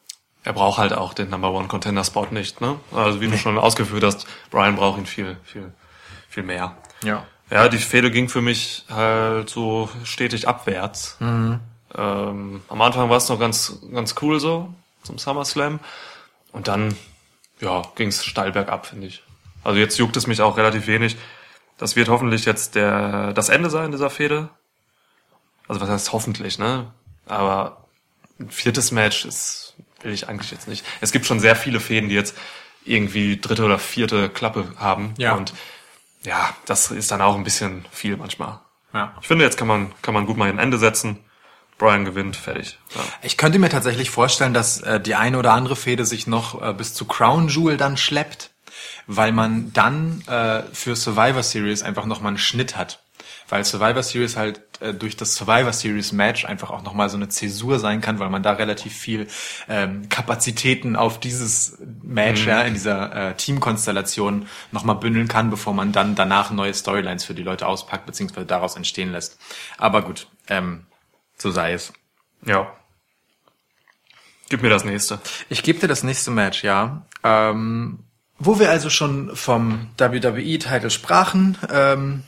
Er braucht halt auch den Number One Contender Spot nicht, ne? Also wie du schon ausgeführt hast, Brian braucht ihn viel, viel, viel mehr. Ja. Ja, die Fehde ging für mich halt so stetig abwärts. Ähm, am Anfang war es noch ganz, ganz cool so zum SummerSlam. Und dann, ja, ging es steil bergab, finde ich. Also jetzt juckt es mich auch relativ wenig. Das wird hoffentlich jetzt der, das Ende sein dieser Fehde. Also was heißt hoffentlich, ne? Aber ein viertes Match ist, will ich eigentlich jetzt nicht. Es gibt schon sehr viele Fäden, die jetzt irgendwie dritte oder vierte Klappe haben. Ja. Und ja, das ist dann auch ein bisschen viel manchmal. Ja. Ich finde, jetzt kann man, kann man gut mal ein Ende setzen. Brian gewinnt, fertig. Ja. Ich könnte mir tatsächlich vorstellen, dass äh, die eine oder andere Fehde sich noch äh, bis zu Crown Jewel dann schleppt, weil man dann äh, für Survivor Series einfach noch mal einen Schnitt hat. Weil Survivor Series halt äh, durch das Survivor Series Match einfach auch noch mal so eine Zäsur sein kann, weil man da relativ viel ähm, Kapazitäten auf dieses Match ja, in dieser äh, Teamkonstellation noch mal bündeln kann, bevor man dann danach neue Storylines für die Leute auspackt beziehungsweise daraus entstehen lässt. Aber gut, ähm, so sei es. ja. Gib mir das nächste. Ich gebe dir das nächste Match, ja. Ähm, wo wir also schon vom WWE-Titel sprachen, ähm,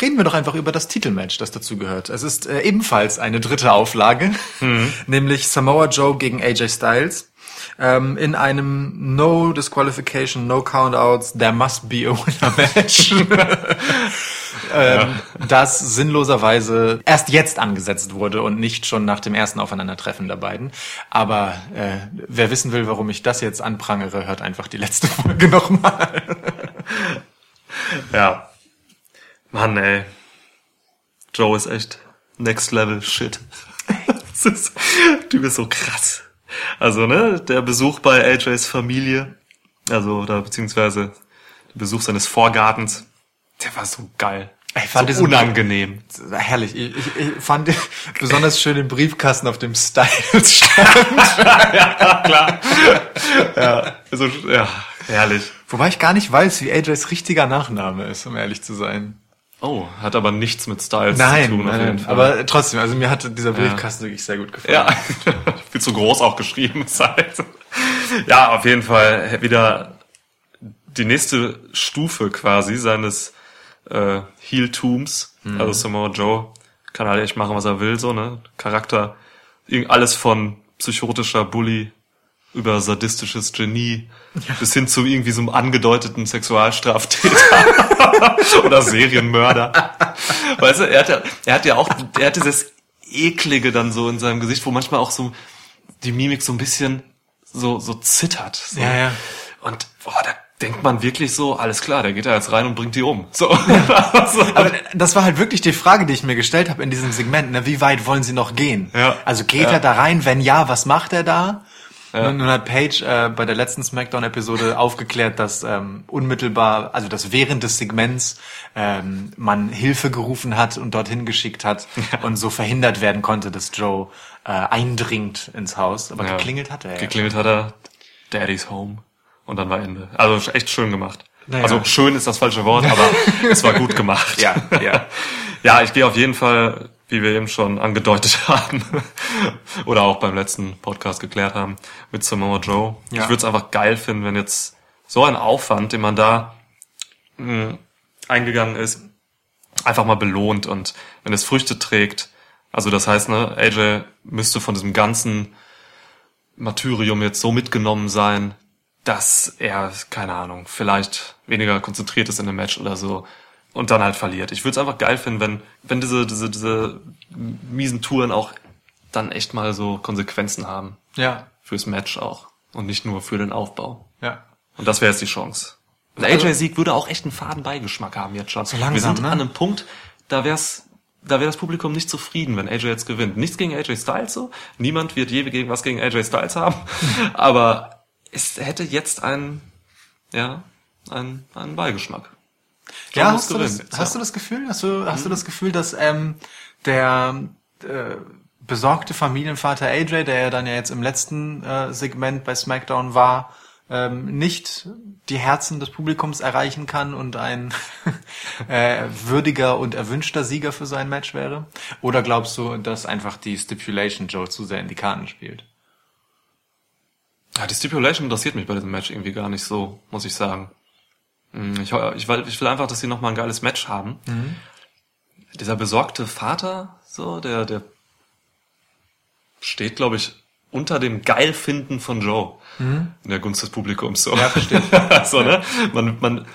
reden wir doch einfach über das Titelmatch, das dazu gehört. Es ist äh, ebenfalls eine dritte Auflage, [LAUGHS] nämlich Samoa Joe gegen AJ Styles. Ähm, in einem No Disqualification, No Countouts, There Must Be a Winner [LAUGHS] Match. [LAUGHS] ähm, das sinnloserweise erst jetzt angesetzt wurde und nicht schon nach dem ersten Aufeinandertreffen der beiden. Aber äh, wer wissen will, warum ich das jetzt anprangere, hört einfach die letzte [LAUGHS] Folge nochmal. Ja. Mann, ey. Joe ist echt next level shit. [LAUGHS] Das ist, du bist so krass. Also, ne, der Besuch bei AJs Familie, also, oder beziehungsweise der Besuch seines Vorgartens, der war so geil. Ich fand so unangenehm. Herrlich. Ich, ich, ich fand [LAUGHS] besonders schön den Briefkasten auf dem Styles stand. [LAUGHS] Klar. ja, also, ja, herrlich. Wobei ich gar nicht weiß, wie AJs richtiger Nachname ist, um ehrlich zu sein. Oh, hat aber nichts mit Styles Nein, zu tun, auf nein, jeden nein. Fall. aber trotzdem, also mir hat dieser Briefkasten wirklich sehr gut gefallen. Ja, [LAUGHS] viel zu groß auch geschrieben. Zeit. Ja, auf jeden Fall wieder die nächste Stufe quasi seines äh, Heel-Tums. Also Samoa Joe kann halt echt machen, was er will, so, ne? Charakter, alles von psychotischer Bully über sadistisches Genie bis hin zu irgendwie so einem angedeuteten Sexualstraftäter [LAUGHS] oder Serienmörder. Weißt du, er hat ja, er hat ja auch, er hat dieses eklige dann so in seinem Gesicht, wo manchmal auch so die Mimik so ein bisschen so, so zittert. So. Ja, ja. Und boah, da denkt man wirklich so, alles klar, der geht da jetzt rein und bringt die um. So. [LAUGHS] so. Aber das war halt wirklich die Frage, die ich mir gestellt habe in diesem Segment. Ne? Wie weit wollen sie noch gehen? Ja. Also geht Ja. er da rein? Wenn ja, was macht er da? Nun, nun hat Paige äh, bei der letzten Smackdown-Episode [LAUGHS] aufgeklärt, dass ähm, unmittelbar, also dass während des Segments ähm, man Hilfe gerufen hat und dorthin geschickt hat und so verhindert werden konnte, dass Joe äh, eindringt ins Haus. Aber Ja. geklingelt hat er. ja. Geklingelt hat er, Daddy's Home. Und dann war Ende. Also echt schön gemacht. Naja. Also schön ist das falsche Wort, aber [LAUGHS] es war gut gemacht. Ja, ja. [LAUGHS] ja, ich gehe auf jeden Fall, wie wir eben schon angedeutet [LAUGHS] haben, oder auch beim letzten Podcast geklärt haben, mit Samoa Joe. Ja. Ich würde es einfach geil finden, wenn jetzt so ein Aufwand, den man da mh, eingegangen ist, einfach mal belohnt und wenn es Früchte trägt. Also das heißt, ne, AJ müsste von diesem ganzen Martyrium jetzt so mitgenommen sein, dass er, keine Ahnung, vielleicht weniger konzentriert ist in einem Match oder so und dann halt verliert. Ich würde es einfach geil finden, wenn, wenn diese, diese, diese miesen Touren auch dann echt mal so Konsequenzen haben. Ja. Fürs Match auch. Und nicht nur für den Aufbau. Ja. Und das wäre jetzt die Chance. Ein Also- AJ-Sieg würde auch echt einen faden Beigeschmack haben jetzt schon. So langsam, Wir sind ne? an einem Punkt, da wär's, da wäre das Publikum nicht zufrieden, wenn AJ jetzt gewinnt. Nichts gegen AJ Styles so. Niemand wird je gegen was gegen AJ Styles haben. [LAUGHS] Aber es hätte jetzt einen, ja, einen, einen Beigeschmack. John Ja, hast du, das, gewinnen, hast ja. du das Gefühl? Hast du, hast du das Gefühl, dass ähm, der äh, besorgte Familienvater AJ, der ja dann ja jetzt im letzten äh, Segment bei SmackDown war, ähm, nicht die Herzen des Publikums erreichen kann und ein [LAUGHS] äh, würdiger und erwünschter Sieger für sein Match wäre? Oder glaubst du, dass einfach die Stipulation Joe zu sehr in die Karten spielt? Ja, die Stipulation interessiert mich bei diesem Match irgendwie gar nicht so, muss ich sagen. Hm, Ich, ich, will, ich will einfach, dass sie nochmal ein geiles Match haben. Dieser besorgte Vater, so, der, der steht, glaube ich, unter dem Geilfinden von Joe. In der Gunst des Publikums. So. Ja, verstehe. [LAUGHS] so, ne? Man, man,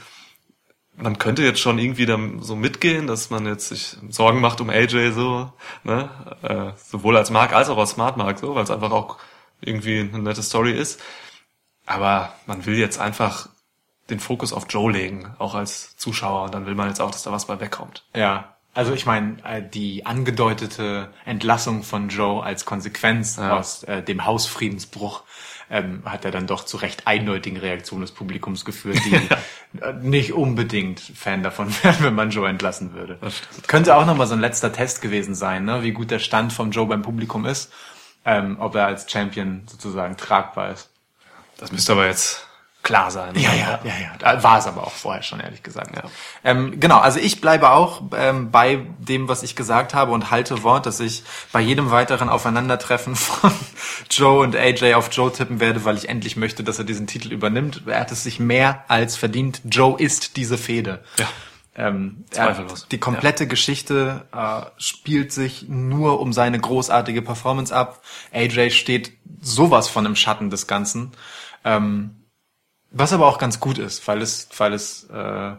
man könnte jetzt schon irgendwie dann so mitgehen, dass man jetzt sich Sorgen macht um AJ so, ne? Äh, sowohl als Mark als auch als Smart Mark, so, weil es einfach auch irgendwie eine nette Story ist. Aber man will jetzt einfach den Fokus auf Joe legen, auch als Zuschauer, und dann will man jetzt auch, dass da was bei wegkommt. Ja, also ich meine, äh, die angedeutete Entlassung von Joe als Konsequenz Ja. aus äh, dem Hausfriedensbruch ähm, hat er dann doch zu recht eindeutigen Reaktionen des Publikums geführt, die [LAUGHS] äh, nicht unbedingt Fan davon [LAUGHS] wären, wenn man Joe entlassen würde. Könnte auch nochmal so ein letzter Test gewesen sein, ne? wie gut der Stand von Joe beim Publikum ist, ähm, ob er als Champion sozusagen tragbar ist. Das müsste aber jetzt klar sein. Ja, ja, ja, ja. War es aber auch vorher schon, ehrlich gesagt. Ja. Ähm, genau, also ich bleibe auch ähm, bei dem, was ich gesagt habe und halte Wort, dass ich bei jedem weiteren Aufeinandertreffen [LAUGHS] von Joe und AJ auf Joe tippen werde, weil ich endlich möchte, dass er diesen Titel übernimmt. Er hat es sich mehr als verdient. Joe ist diese Fehde. Ja. Ähm, Zweifellos. die komplette Geschichte äh, spielt sich nur um seine großartige Performance ab. AJ steht sowas von im Schatten des Ganzen. Ähm, was aber auch ganz gut ist, weil es, weil es, äh,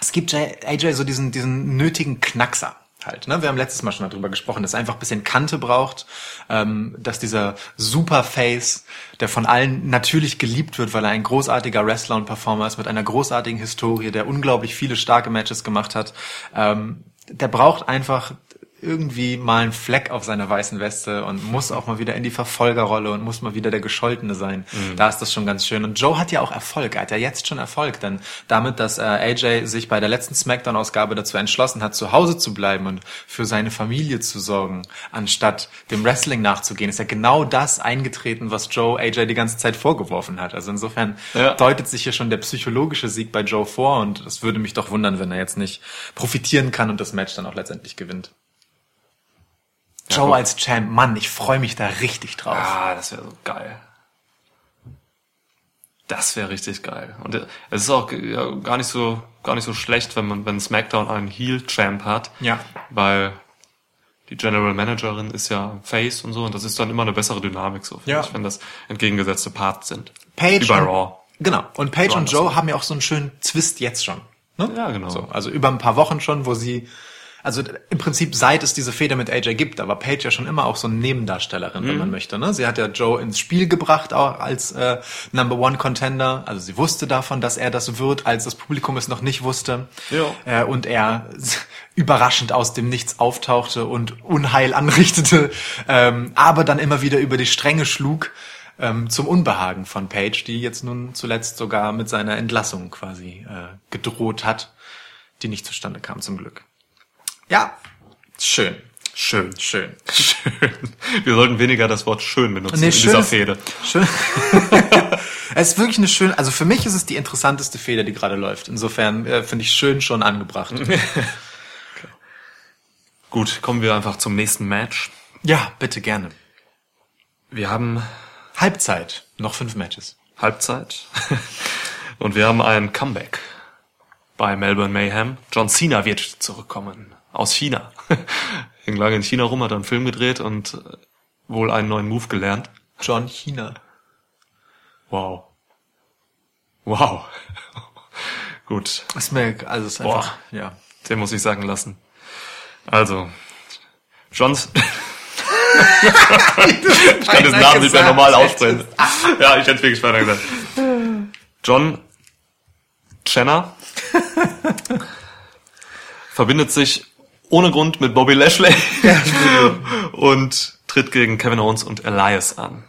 es gibt AJ so diesen, diesen nötigen Knackser halt. Ne? Wir haben letztes Mal schon darüber gesprochen, dass er einfach ein bisschen Kante braucht, ähm, dass dieser Superface, der von allen natürlich geliebt wird, weil er ein großartiger Wrestler und Performer ist mit einer großartigen Historie, der unglaublich viele starke Matches gemacht hat, ähm, der braucht einfach irgendwie mal einen Fleck auf seiner weißen Weste und muss auch mal wieder in die Verfolgerrolle und muss mal wieder der Gescholtene sein. Da ist das schon ganz schön. Und Joe hat ja auch Erfolg. Er hat ja jetzt schon Erfolg, denn damit, dass äh, AJ sich bei der letzten Smackdown-Ausgabe dazu entschlossen hat, zu Hause zu bleiben und für seine Familie zu sorgen, anstatt dem Wrestling nachzugehen, ist ja genau das eingetreten, was Joe AJ die ganze Zeit vorgeworfen hat. Also insofern Ja. deutet sich hier schon der psychologische Sieg bei Joe vor und es würde mich doch wundern, wenn er jetzt nicht profitieren kann und das Match dann auch letztendlich gewinnt. Joe gut. als Champ, Mann, ich freue mich da richtig drauf. Ah, das wäre so geil. Das wäre richtig geil. Und äh, es ist auch ja, gar nicht so gar nicht so schlecht, wenn man wenn SmackDown einen Heel Champ hat, Ja. weil die General Managerin ist ja Face und so und das ist dann immer eine bessere Dynamik so, Ja. ich, wenn das entgegengesetzte Parts sind. Page Wie bei Raw. Genau. Und Paige und Joe haben ja auch so einen schönen Twist jetzt schon. Ne? Ja, genau. So, also über ein paar Wochen schon, wo sie, also im Prinzip seit es diese Feder mit AJ gibt, da war Paige ja schon immer auch so eine Nebendarstellerin, Mhm. wenn man möchte. Ne? Sie hat ja Joe ins Spiel gebracht, auch als äh, Number One Contender. Also sie wusste davon, dass er das wird, als das Publikum es noch nicht wusste. Ja. Äh, und er [LAUGHS] überraschend aus dem Nichts auftauchte und Unheil anrichtete, ähm, aber dann immer wieder über die Stränge schlug ähm, zum Unbehagen von Page, die jetzt nun zuletzt sogar mit seiner Entlassung quasi äh, gedroht hat, die nicht zustande kam zum Glück. Ja, schön. Schön. Schön. [LAUGHS] Schön. Wir sollten weniger das Wort schön benutzen Nee, in schön dieser Fehde. Schön. [LAUGHS] es ist wirklich eine schöne, also für mich ist es die interessanteste Feder, die gerade läuft. Insofern äh, finde ich schön schon angebracht. [LAUGHS] Gut, kommen wir einfach zum nächsten Match. ja, bitte gerne. Wir haben Halbzeit. Noch fünf Matches. Halbzeit. Und wir haben ein Comeback bei Melbourne Mayhem. John Cena wird zurückkommen aus China. [LAUGHS] Hing lange in China rum, hat einen Film gedreht und äh, wohl einen neuen Move gelernt. John China. Wow. Wow. [LAUGHS] Gut, Ist mir, also ist Boah. einfach, ja. den muss ich sagen lassen. Also, Johns... [LAUGHS] ich kann den Namen nicht mehr normal aussprechen. Ja, ich hätte es wirklich weiter gesagt. John Chenner verbindet sich ohne Grund mit Bobby Lashley [LAUGHS] und tritt gegen Kevin Owens und Elias an.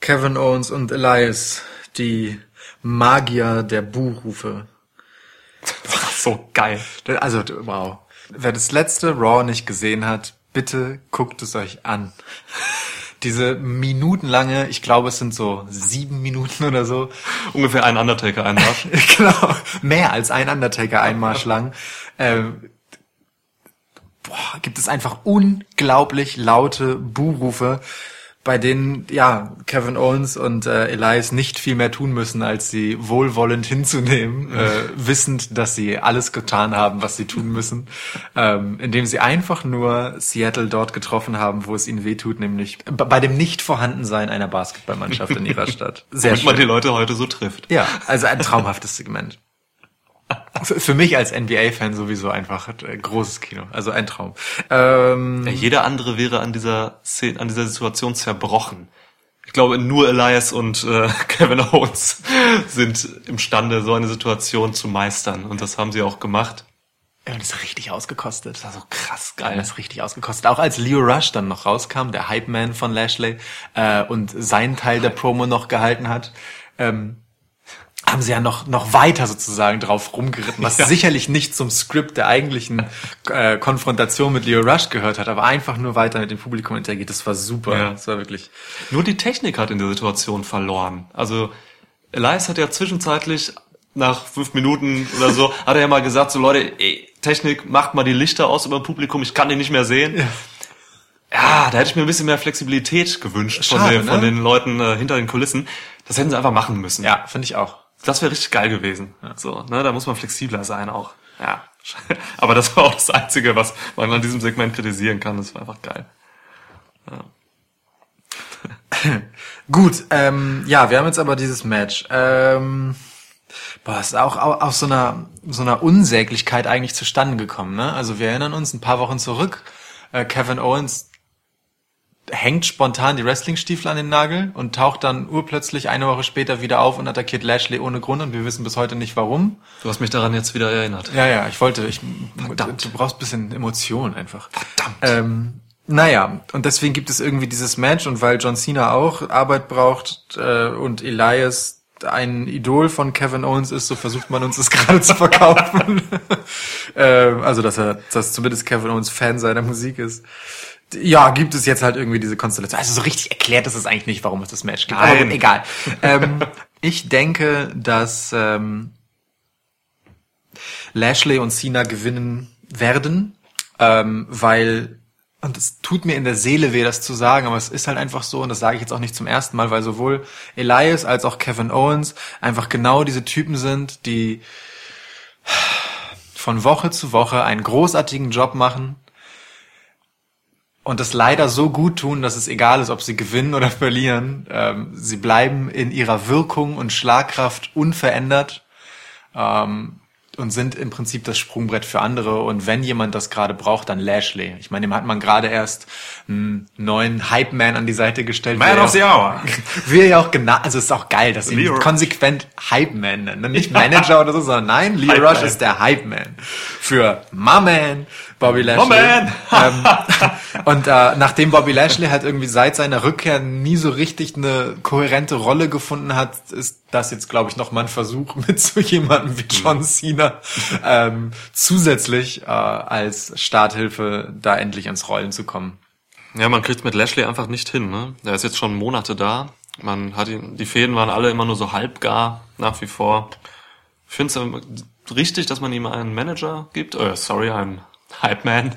Kevin Owens und Elias, die Magier der Buhrufe. So geil. Also, wow. Wer das letzte Raw nicht gesehen hat, bitte guckt es euch an. Diese minutenlange, ich glaube, es sind so sieben Minuten oder so, Ungefähr ein Undertaker-Einmarsch. [LAUGHS] genau, mehr als ein Undertaker-Einmarsch [LAUGHS] lang, ähm, boah, gibt es einfach unglaublich laute Buhrufe, bei denen, ja, Kevin Owens und äh, Elias nicht viel mehr tun müssen, als sie wohlwollend hinzunehmen, äh, wissend, dass sie alles getan haben, was sie tun müssen, ähm, indem sie einfach nur Seattle dort getroffen haben, wo es ihnen wehtut, nämlich bei dem Nicht-Vorhandensein einer Basketballmannschaft in ihrer [LAUGHS] Stadt. Sehr Damit man schön. die Leute heute so trifft. Ja, also ein traumhaftes Segment. Für für mich als NBA-Fan sowieso einfach großes Kino. Also ein Traum. Ähm, Ja, jeder andere wäre an dieser Szene, an dieser Situation zerbrochen. Ich glaube, nur Elias und äh, [LAUGHS] Kevin Owens sind imstande, so eine Situation zu meistern. Und das haben sie auch gemacht. ja, das ist richtig ausgekostet. Das war so krass Geil. Das ist richtig ausgekostet. Auch als Leo Rush dann noch rauskam, der Hype-Man von Lashley, äh, und seinen Teil der Promo noch gehalten hat, ähm, haben sie ja noch, noch weiter sozusagen drauf rumgeritten, was Ja. sicherlich nicht zum Skript der eigentlichen äh, Konfrontation mit Leo Rush gehört hat, aber einfach nur weiter mit dem Publikum interagiert. Das war super. Ja. Das war wirklich. Nur die Technik hat in der Situation verloren. Also Elias hat ja zwischenzeitlich nach fünf Minuten oder so, [LAUGHS] hat er ja mal gesagt, so Leute, ey, Technik, macht mal die Lichter aus über dem Publikum, ich kann die nicht mehr sehen. Ja, da hätte ich mir ein bisschen mehr Flexibilität gewünscht von, Schade, den, von ne? den Leuten äh, hinter den Kulissen. Das hätten sie einfach machen müssen. Ja, finde ich auch. Das wäre richtig geil gewesen. So, ne, da muss man flexibler sein auch. Ja. [LAUGHS] Aber das war auch das Einzige, was man an diesem Segment kritisieren kann. Das war einfach geil. [LAUGHS] Gut, ähm, ja, wir haben jetzt aber dieses Match. Ähm, boah, ist auch au- aus so einer so einer Unsäglichkeit eigentlich zustande gekommen. Ne? Also wir erinnern uns ein paar Wochen zurück. Äh, Kevin Owens hängt spontan die Wrestlingstiefel an den Nagel und taucht dann urplötzlich eine Woche später wieder auf und attackiert Lashley ohne Grund und wir wissen bis heute nicht warum. Du hast mich daran jetzt wieder erinnert. Ja, ja, ich wollte, ich, Verdammt. du brauchst ein bisschen Emotion einfach. Verdammt. Ähm, naja, und deswegen gibt es irgendwie dieses Match und weil John Cena auch Arbeit braucht äh, und Elias ein Idol von Kevin Owens ist, so versucht man uns das [LAUGHS] gerade zu verkaufen. [LAUGHS] ähm, also, dass er, dass zumindest Kevin Owens Fan seiner Musik ist. Ja, gibt es jetzt halt irgendwie diese Konstellation. Also so richtig erklärt ist es eigentlich nicht, warum es das Match gibt. Aber Nein. gut, egal. [LAUGHS] ähm, ich denke, dass ähm, Lashley und Cena gewinnen werden, ähm, weil und es tut mir in der Seele weh, das zu sagen, aber es ist halt einfach so, und das sage ich jetzt auch nicht zum ersten Mal, weil sowohl Elias als auch Kevin Owens einfach genau diese Typen sind, die von Woche zu Woche einen großartigen Job machen und das leider so gut tun, dass es egal ist, ob sie gewinnen oder verlieren. Ähm, sie bleiben in ihrer Wirkung und Schlagkraft unverändert ähm, und sind im Prinzip das Sprungbrett für andere. Und wenn jemand das gerade braucht, dann Lashley. Ich meine, dem hat man gerade erst einen neuen Hype-Man an die Seite gestellt. Man of the auch- Hour. [LAUGHS] Wie er ja auch genau, also es ist auch geil, dass sie ihn konsequent Hype-Man nennen. ne? Nicht Manager oder so, sondern nein, Leo Hype-Man. Rush ist der Hype-Man. Für My Man, Bobby Lashley. Man. ähm, und äh, nachdem Bobby Lashley halt irgendwie seit seiner Rückkehr nie so richtig eine kohärente Rolle gefunden hat, ist das jetzt, glaube ich, noch mal ein Versuch [LAUGHS] mit so jemandem wie John Cena ähm, zusätzlich äh, als Starthilfe da endlich ins Rollen zu kommen. Ja, man kriegt mit Lashley einfach nicht hin. Ne? Der ist jetzt schon Monate da. Man hat ihn, die Fäden waren alle immer nur so halbgar nach wie vor. Ich finde es richtig, dass man ihm einen Manager gibt. Äh, sorry, einen Hype Man.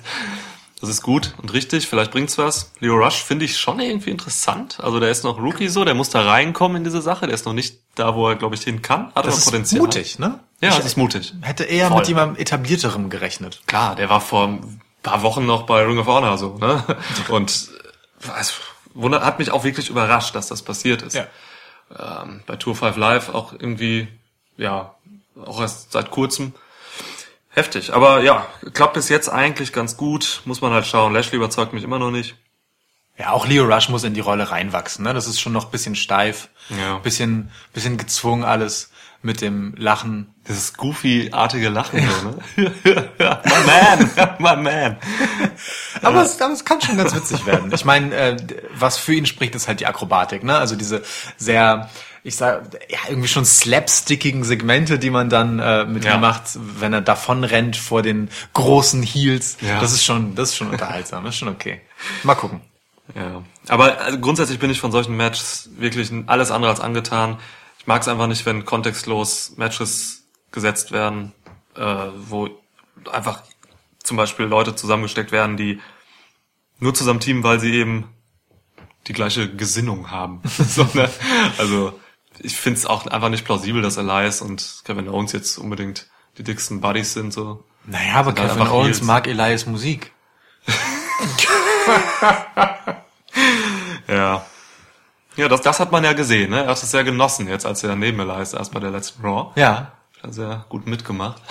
Das ist gut und richtig. Vielleicht bringt's was. Leo Rush finde ich schon irgendwie interessant. Also der ist noch Rookie so, der muss da reinkommen in diese Sache. Der ist noch nicht da, wo er glaube ich hin kann. Hat aber Das ist Potenzial. mutig, ne? Ja, ich das ist mutig. hätte eher Voll. mit jemandem etablierterem gerechnet. Klar, der war vor ein paar Wochen noch bei Ring of Honor so, ne? [LAUGHS] Und äh, es wundert, hat mich auch wirklich überrascht, dass das passiert ist. Ja. Ähm, bei Tour 5 Live auch irgendwie, ja, auch erst seit kurzem. Heftig. Aber ja, klappt bis jetzt eigentlich ganz gut. Muss man halt schauen. Lashley überzeugt mich immer noch nicht. Ja, auch Leo Rush muss in die Rolle reinwachsen. Ne? Das ist schon noch ein bisschen steif, Ja. bisschen, bisschen gezwungen alles mit dem Lachen. Dieses goofy-artige Lachen, so, [LAUGHS] ne? ja, my man, [LAUGHS] my man. Aber, es, aber es kann schon ganz witzig werden. Ich meine, äh, was für ihn spricht, ist halt die Akrobatik. Ne? Also diese sehr, ich sag, ja, irgendwie schon slapstickigen Segmente, die man dann äh, mit Ja. ihm macht, wenn er davon rennt vor den großen Heels. Ja. Das ist schon, das ist schon unterhaltsam. Das ist schon okay. Mal gucken. Ja, aber also grundsätzlich bin ich von solchen Matches wirklich alles andere als angetan. Ich mag es einfach nicht, wenn kontextlos Matches gesetzt werden, äh, wo einfach zum Beispiel Leute zusammengesteckt werden, die nur zusammen teamen, weil sie eben die gleiche Gesinnung haben. [LAUGHS] so, ne? Also ich finde es auch einfach nicht plausibel, dass Elias und Kevin Owens jetzt unbedingt die dicksten Buddies sind. So. Naja, aber Sind halt Kevin Owens Heels. mag Elias Musik. [LAUGHS] Ja. Ja, das, das hat man ja gesehen, ne? Er hat es sehr genossen jetzt, als er neben Elias erst bei der letzten Raw. Ja. Hat er sehr gut mitgemacht.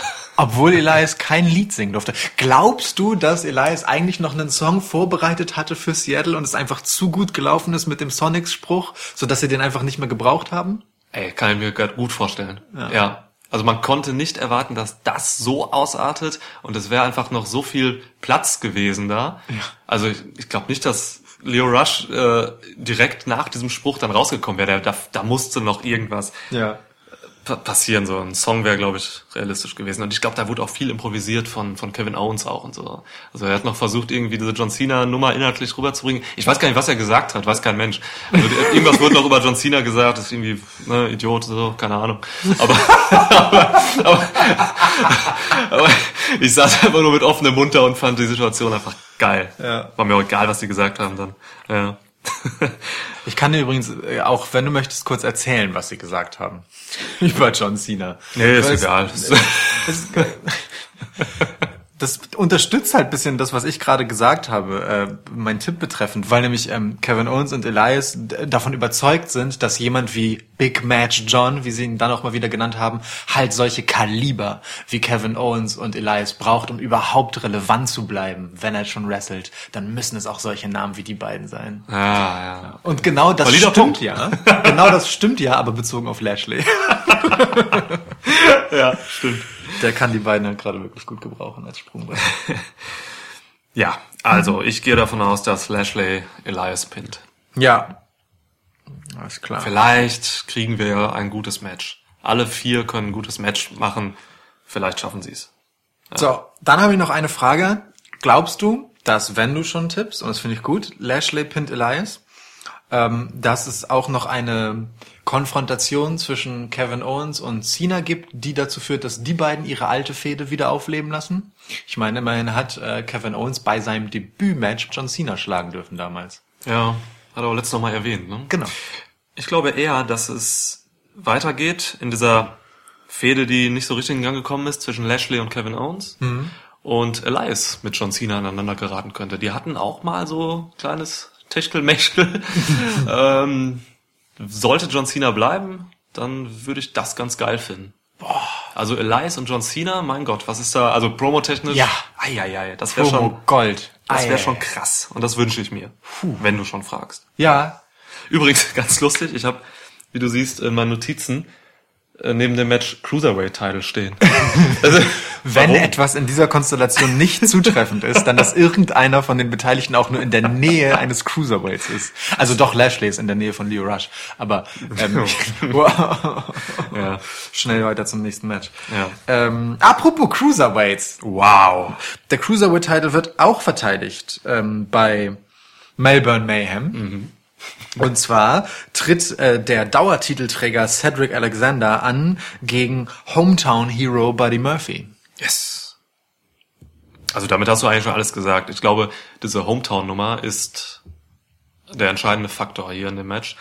Obwohl Elias kein Lied singen durfte. Glaubst du, dass Elias eigentlich noch einen Song vorbereitet hatte für Seattle und es einfach zu gut gelaufen ist mit dem Sonics-Spruch, sodass sie den einfach nicht mehr gebraucht haben? Ey, kann ich mir grad gut vorstellen. Ja. Ja. Also man konnte nicht erwarten, dass das so ausartet und es wäre einfach noch so viel Platz gewesen da. Also ich, ich glaube nicht, dass Leo Rush äh, direkt nach diesem Spruch dann rausgekommen wäre. Da, da musste noch irgendwas Ja. Pa- passieren. So ein Song wäre, glaube ich, realistisch gewesen. Und ich glaube, da wurde auch viel improvisiert von, von Kevin Owens auch und so. Also er hat noch versucht, irgendwie diese John Cena-Nummer inhaltlich rüberzubringen. Ich weiß gar nicht, was er gesagt hat, weiß kein Mensch. Also irgendwas wurde noch über John Cena gesagt, das ist irgendwie, ne, Idiot, so, keine Ahnung. Aber, [LAUGHS] aber, aber, aber ich saß einfach nur mit offenem Mund da und fand die Situation einfach geil. Ja. War mir auch egal, was die gesagt haben dann. Ja. [LAUGHS] Ich kann dir übrigens äh, auch, wenn du möchtest, kurz erzählen, was sie gesagt haben. [LAUGHS] Über John Cena. Nee, ist egal. [LAUGHS] Das unterstützt halt bisschen das, was ich gerade gesagt habe, äh, mein Tipp betreffend, weil nämlich ähm, Kevin Owens und Elias davon überzeugt sind, dass jemand wie Big Match John, wie sie ihn dann auch mal wieder genannt haben, halt solche Kaliber wie Kevin Owens und Elias braucht, um überhaupt relevant zu bleiben, wenn er schon wrestelt. Dann müssen es auch solche Namen wie die beiden sein. Ja, ja. Und genau das Valider stimmt Punkt. ja. [LAUGHS] genau das stimmt ja, aber bezogen auf Lashley. [LAUGHS] Ja, stimmt. Der kann die beiden halt gerade wirklich gut gebrauchen als Sprungbrett. [LAUGHS] Ja, also ich gehe davon aus, dass Lashley Elias pinnt. Ja. Alles klar. Vielleicht kriegen wir ein gutes Match. Alle vier können ein gutes Match machen. Vielleicht schaffen sie es. So, dann habe ich noch eine Frage. Glaubst du, dass wenn du schon tippst, und das finde ich gut, Lashley pinnt Elias, ähm, dass es auch noch eine Konfrontation zwischen Kevin Owens und Cena gibt, die dazu führt, dass die beiden ihre alte Fehde wieder aufleben lassen? Ich meine, immerhin hat äh, Kevin Owens bei seinem Debütmatch John Cena schlagen dürfen damals. Ja, hat er auch letztes mal erwähnt. Ne? Genau. Ich glaube eher, dass es weitergeht in dieser Fehde, die nicht so richtig in Gang gekommen ist zwischen Lashley und Kevin Owens. Und Elias mit John Cena aneinander geraten könnte. Die hatten auch mal so ein kleines Techtelmechtel. [LAUGHS] ähm, sollte John Cena bleiben, dann würde ich das ganz geil finden. Also Elias und John Cena, mein Gott, was ist da, also promotechnisch? Ja. Eieiei, das wäre schon, Gold. das wäre schon krass. Und das wünsche ich mir, wenn du schon fragst. Ja. Übrigens, [LAUGHS] ganz lustig, ich habe, wie du siehst, in meinen Notizen neben dem Match Cruiserweight-Title stehen. [LAUGHS] also, Wenn warum? etwas in dieser Konstellation nicht zutreffend ist, dann dass irgendeiner von den Beteiligten auch nur in der Nähe eines Cruiserweights ist. Also doch Lashley ist in der Nähe von Leo Rush. Aber ähm, [LAUGHS] [LAUGHS] wow. Ja. schnell weiter zum nächsten Match. Ja. Ähm, apropos Cruiserweights. Wow. Der Cruiserweight-Title wird auch verteidigt ähm, bei Melbourne Mayhem. Und zwar tritt äh, der Dauertitelträger Cedric Alexander an gegen Hometown Hero Buddy Murphy. Yes. Also damit hast du eigentlich schon alles gesagt. Ich glaube, diese Hometown-Nummer ist der entscheidende Faktor hier in dem Match.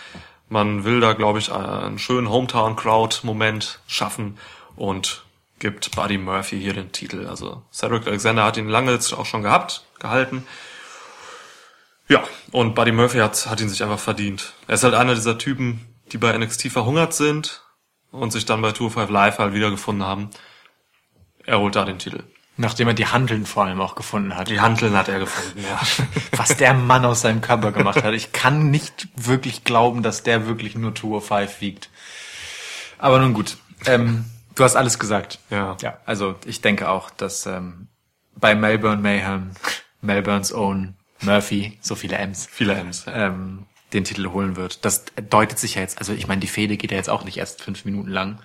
Man will da, glaube ich, einen schönen Hometown-Crowd-Moment schaffen und gibt Buddy Murphy hier den Titel. Also Cedric Alexander hat ihn lange jetzt auch schon gehabt, gehalten. Ja, und Buddy Murphy hat, hat ihn sich einfach verdient. Er ist halt einer dieser Typen, die bei NXT verhungert sind und sich dann bei 205 Live halt wiedergefunden haben. Er holt da den Titel. Nachdem er die Handeln vor allem auch gefunden hat. Die Hanteln hat er gefunden, ja. [LAUGHS] Was der Mann aus seinem Körper gemacht hat. Ich kann nicht wirklich glauben, dass der wirklich nur 205 wiegt. Aber nun gut. Ähm, du hast alles gesagt. Ja. Ja, also ich denke auch, dass ähm, bei Melbourne Mayhem, [LAUGHS] Melbournes Own Murphy, so viele M's, Viele M's. Ähm, den Titel holen wird. Das deutet sich ja jetzt, also ich meine, die Fehde geht ja jetzt auch nicht erst fünf Minuten lang.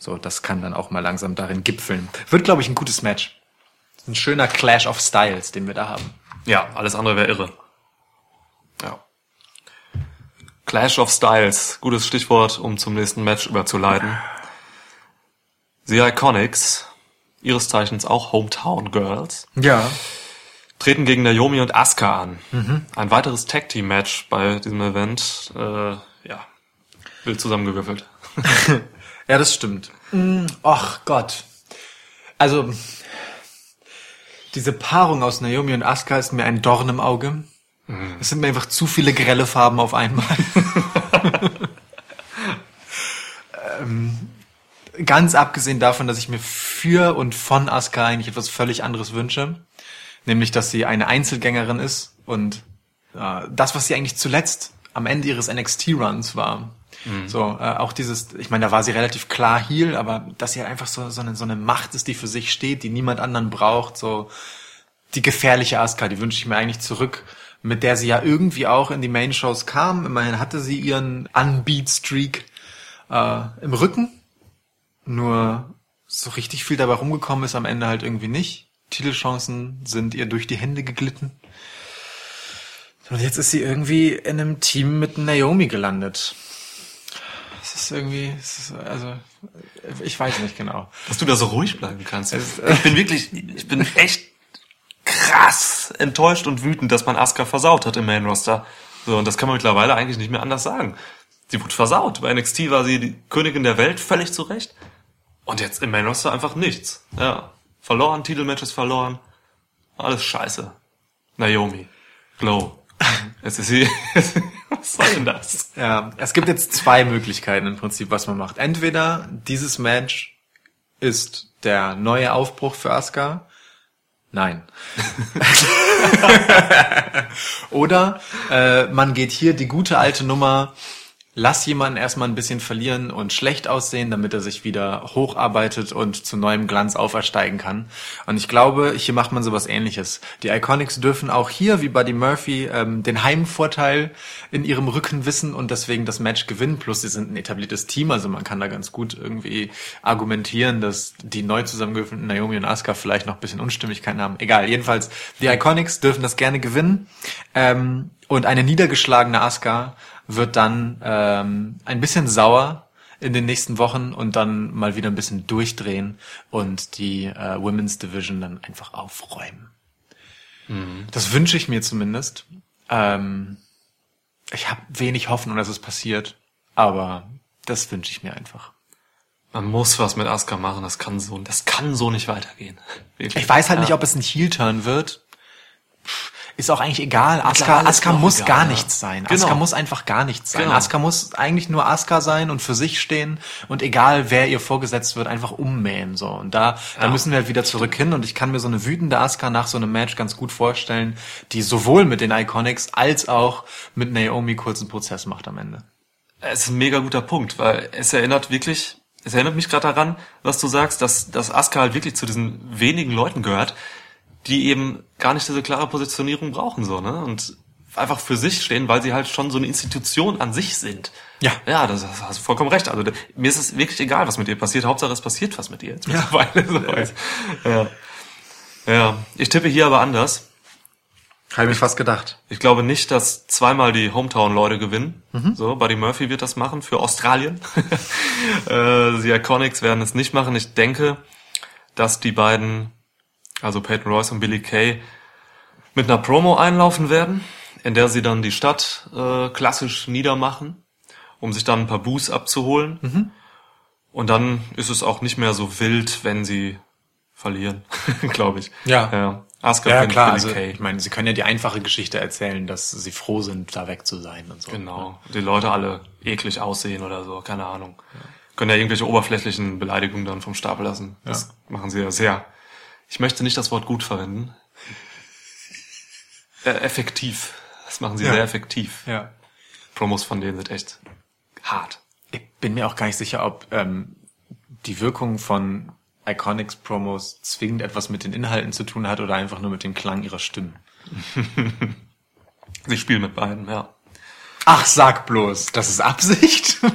So, das kann dann auch mal langsam darin gipfeln. Wird, glaube ich, ein gutes Match. Ein schöner Clash of Styles, den wir da haben. Ja, alles andere wäre irre. Ja. Clash of Styles, gutes Stichwort, um zum nächsten Match überzuleiten. The Iconics, ihres Zeichens auch Hometown Girls, Ja. Treten gegen Naomi und Asuka an. Ein weiteres Tag Team Match bei diesem Event. Äh, ja, wild zusammengewürfelt. [LAUGHS] Ja, das stimmt. Mm, Ach Gott. Also, diese Paarung aus Naomi und Asuka ist mir ein Dorn im Auge. Es sind mir einfach zu viele grelle Farben auf einmal. [LAUGHS] ähm, ganz abgesehen davon, dass ich mir für und von Asuka eigentlich etwas völlig anderes wünsche. Nämlich, dass sie eine Einzelgängerin ist und äh, das, was sie eigentlich zuletzt am Ende ihres NXT-Runs war. So, äh, auch dieses, ich meine, da war sie relativ klar Heel, aber dass sie halt einfach so, so, eine, so eine Macht ist, die für sich steht, die niemand anderen braucht, so die gefährliche Asuka, die wünsche ich mir eigentlich zurück, mit der sie ja irgendwie auch in die Main-Shows kam. Immerhin hatte sie ihren Unbeat-Streak äh, im Rücken. Nur so richtig viel dabei rumgekommen ist am Ende halt irgendwie nicht. Titelchancen sind ihr durch die Hände geglitten. Und jetzt ist sie irgendwie in einem Team mit Naomi gelandet. Es ist irgendwie, es ist, also, ich weiß nicht genau. Dass du da so ruhig bleiben kannst. Ich bin wirklich, ich bin echt krass enttäuscht und wütend, dass man Asuka versaut hat im Main Roster. So, und das kann man mittlerweile eigentlich nicht mehr anders sagen. Sie wurde versaut. Bei NXT war sie die Königin der Welt, völlig zu Recht. Und jetzt im Main Roster einfach nichts. Ja. Verloren, Titelmatches verloren. Alles scheiße. Naomi. Glow. [LAUGHS] Jetzt ist sie, [LAUGHS] was soll denn das? Ja, es gibt jetzt zwei Möglichkeiten im Prinzip, was man macht. Entweder dieses Match ist der neue Aufbruch für Asuka. Nein. [LAUGHS] Oder äh, man geht hier die gute alte Nummer, lass jemanden erstmal ein bisschen verlieren und schlecht aussehen, damit er sich wieder hocharbeitet und zu neuem Glanz aufersteigen kann. Und ich glaube, hier macht man sowas ähnliches. Die Iconics dürfen auch hier, wie Buddy Murphy, ähm, den Heimvorteil in ihrem Rücken wissen und deswegen das Match gewinnen. Plus, sie sind ein etabliertes Team, also man kann da ganz gut irgendwie argumentieren, dass die neu zusammengewürfelten Naomi und Asuka vielleicht noch ein bisschen Unstimmigkeiten haben. Egal, jedenfalls, die Iconics dürfen das gerne gewinnen. Ähm, und eine niedergeschlagene Asuka wird dann ähm, ein bisschen sauer in den nächsten Wochen und dann mal wieder ein bisschen durchdrehen und die äh, Women's Division dann einfach aufräumen. Das wünsche ich mir zumindest. Ähm, ich habe wenig Hoffnung, dass es passiert, aber das wünsche ich mir einfach. Man muss was mit Asuka machen, das kann so, das kann so nicht weitergehen. Wirklich. Ich weiß halt nicht, Ja. ob es ein Heel-Turn wird. Pff, Ist auch eigentlich egal. Asuka auch muss egal, gar nichts sein. Genau. Asuka muss einfach gar nichts sein. Genau. Asuka muss eigentlich nur Asuka sein und für sich stehen und egal wer ihr vorgesetzt wird, einfach ummähen so. Und da, da Ja. müssen wir halt wieder zurück hin und ich kann mir so eine wütende Asuka nach so einem Match ganz gut vorstellen, die sowohl mit den Iconics als auch mit Naomi kurzen Prozess macht am Ende. Es ist ein mega guter Punkt, weil es erinnert wirklich, es erinnert mich gerade daran, was du sagst, dass, dass Asuka halt wirklich zu diesen wenigen Leuten gehört, die eben gar nicht diese klare Positionierung brauchen, so, ne? Und einfach für sich stehen, weil sie halt schon so eine Institution an sich sind. Ja. Ja, das hast du vollkommen recht. Also mir ist es wirklich egal, was mit ihr passiert. Hauptsache es passiert was mit ihr jetzt mittlerweile. [LAUGHS] So. Ja. ja. Ich tippe hier aber anders. Habe ich fast gedacht. Ich glaube nicht, dass zweimal die Hometown-Leute gewinnen. So, Buddy Murphy wird das machen für Australien. [LAUGHS] äh, die Iconics werden es nicht machen. Ich denke, dass die beiden, also Peyton Royce und Billy Kay, mit einer Promo einlaufen werden, in der sie dann die Stadt äh, klassisch niedermachen, um sich dann ein paar Boos abzuholen. Und dann ist es auch nicht mehr so wild, wenn sie verlieren, [LAUGHS] glaube ich. Ja. ja. Asuka Ja, klar. Also, Kay. ich meine, sie können ja die einfache Geschichte erzählen, dass sie froh sind, da weg zu sein und so. Genau. Die Leute alle eklig aussehen oder so, keine Ahnung. Können ja irgendwelche oberflächlichen Beleidigungen dann vom Stapel lassen. Das machen sie ja sehr. Ich möchte nicht das Wort gut verwenden. Äh, effektiv. Das machen sie Ja. sehr effektiv. Ja. Promos von denen sind echt hart. Ich bin mir auch gar nicht sicher, ob ähm, die Wirkung von Iconics Promos zwingend etwas mit den Inhalten zu tun hat oder einfach nur mit dem Klang ihrer Stimmen. [LAUGHS] Sie spielen mit beiden, ja. Ach, sag bloß, das ist Absicht? [LAUGHS]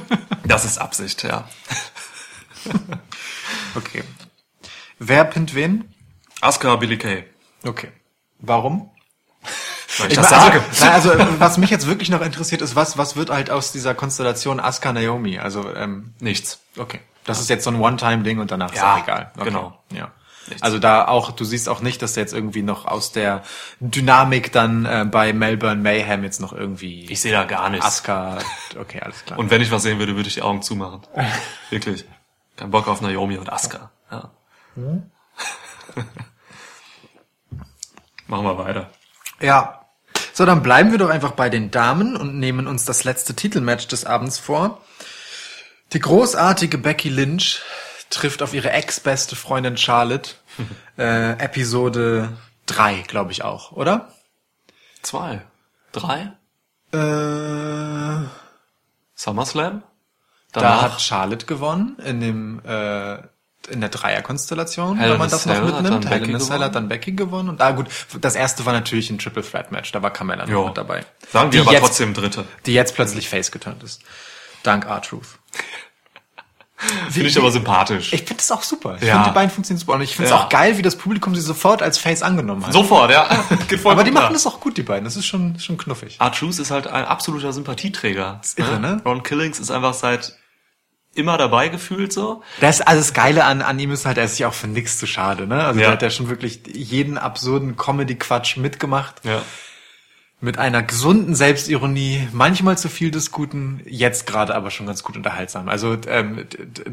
Das ist Absicht, ja. okay. Wer pinnt wen? Asuka, Billy Kay. Okay. Warum? [LAUGHS] Weil ich, Ich das mein, sage. [LAUGHS] Also, also, was mich jetzt wirklich noch interessiert, ist, was, was wird halt aus dieser Konstellation Asuka Naomi? Also, ähm, Nichts. okay. Das ist jetzt so ein One-Time-Ding und danach Ja, ist auch egal. Okay. genau. Ja. Nichts. Also da auch, du siehst auch nicht, dass da jetzt irgendwie noch aus der Dynamik dann äh, bei Melbourne Mayhem jetzt noch irgendwie Ich sehe da gar nichts. Asuka. Okay, alles klar. Und wenn ich was sehen würde, würde ich die Augen zumachen. [LAUGHS] Wirklich. Kein Bock auf Naomi und Asuka. Ja. Machen wir weiter. Ja. So, dann bleiben wir doch einfach bei den Damen und nehmen uns das letzte Titelmatch des Abends vor. Die großartige Becky Lynch trifft auf ihre ex-beste Freundin Charlotte. [LAUGHS] äh, Episode drei, glaube ich auch, oder? Zwei. Drei? Äh, SummerSlam? da Danach? hat Charlotte gewonnen in dem äh, in der Dreierkonstellation, wenn man das noch mitnimmt. a Cell hat dann Becky gewonnen. Und ah gut, das erste war natürlich ein Triple Threat Match. Da war Carmella noch mit dabei. Sagen Die wir aber jetzt- trotzdem Dritte. die jetzt plötzlich face geturnt ist. Dank R-Truth. [LAUGHS] Finde ich aber sympathisch. Ich finde das auch super. Ich Ja. finde, die beiden funktionieren super. Und ich finde es Ja. auch geil, wie das Publikum sie sofort als Face angenommen hat. Sofort, ja. [LAUGHS] [LAUGHS] Aber die machen das auch gut, die beiden. Das ist schon, schon knuffig. R-Truth ist halt ein absoluter Sympathieträger. ist irre, ne? Ron Killings ist einfach seit immer dabei gefühlt so. Das, also das Geile an, an ihm ist halt, er ist sich auch für nichts zu schade, ne? Also Ja. der hat ja schon wirklich jeden absurden Comedy-Quatsch mitgemacht. Ja. Mit einer gesunden Selbstironie, manchmal zu viel des Guten, jetzt gerade aber schon ganz gut unterhaltsam. Also ähm,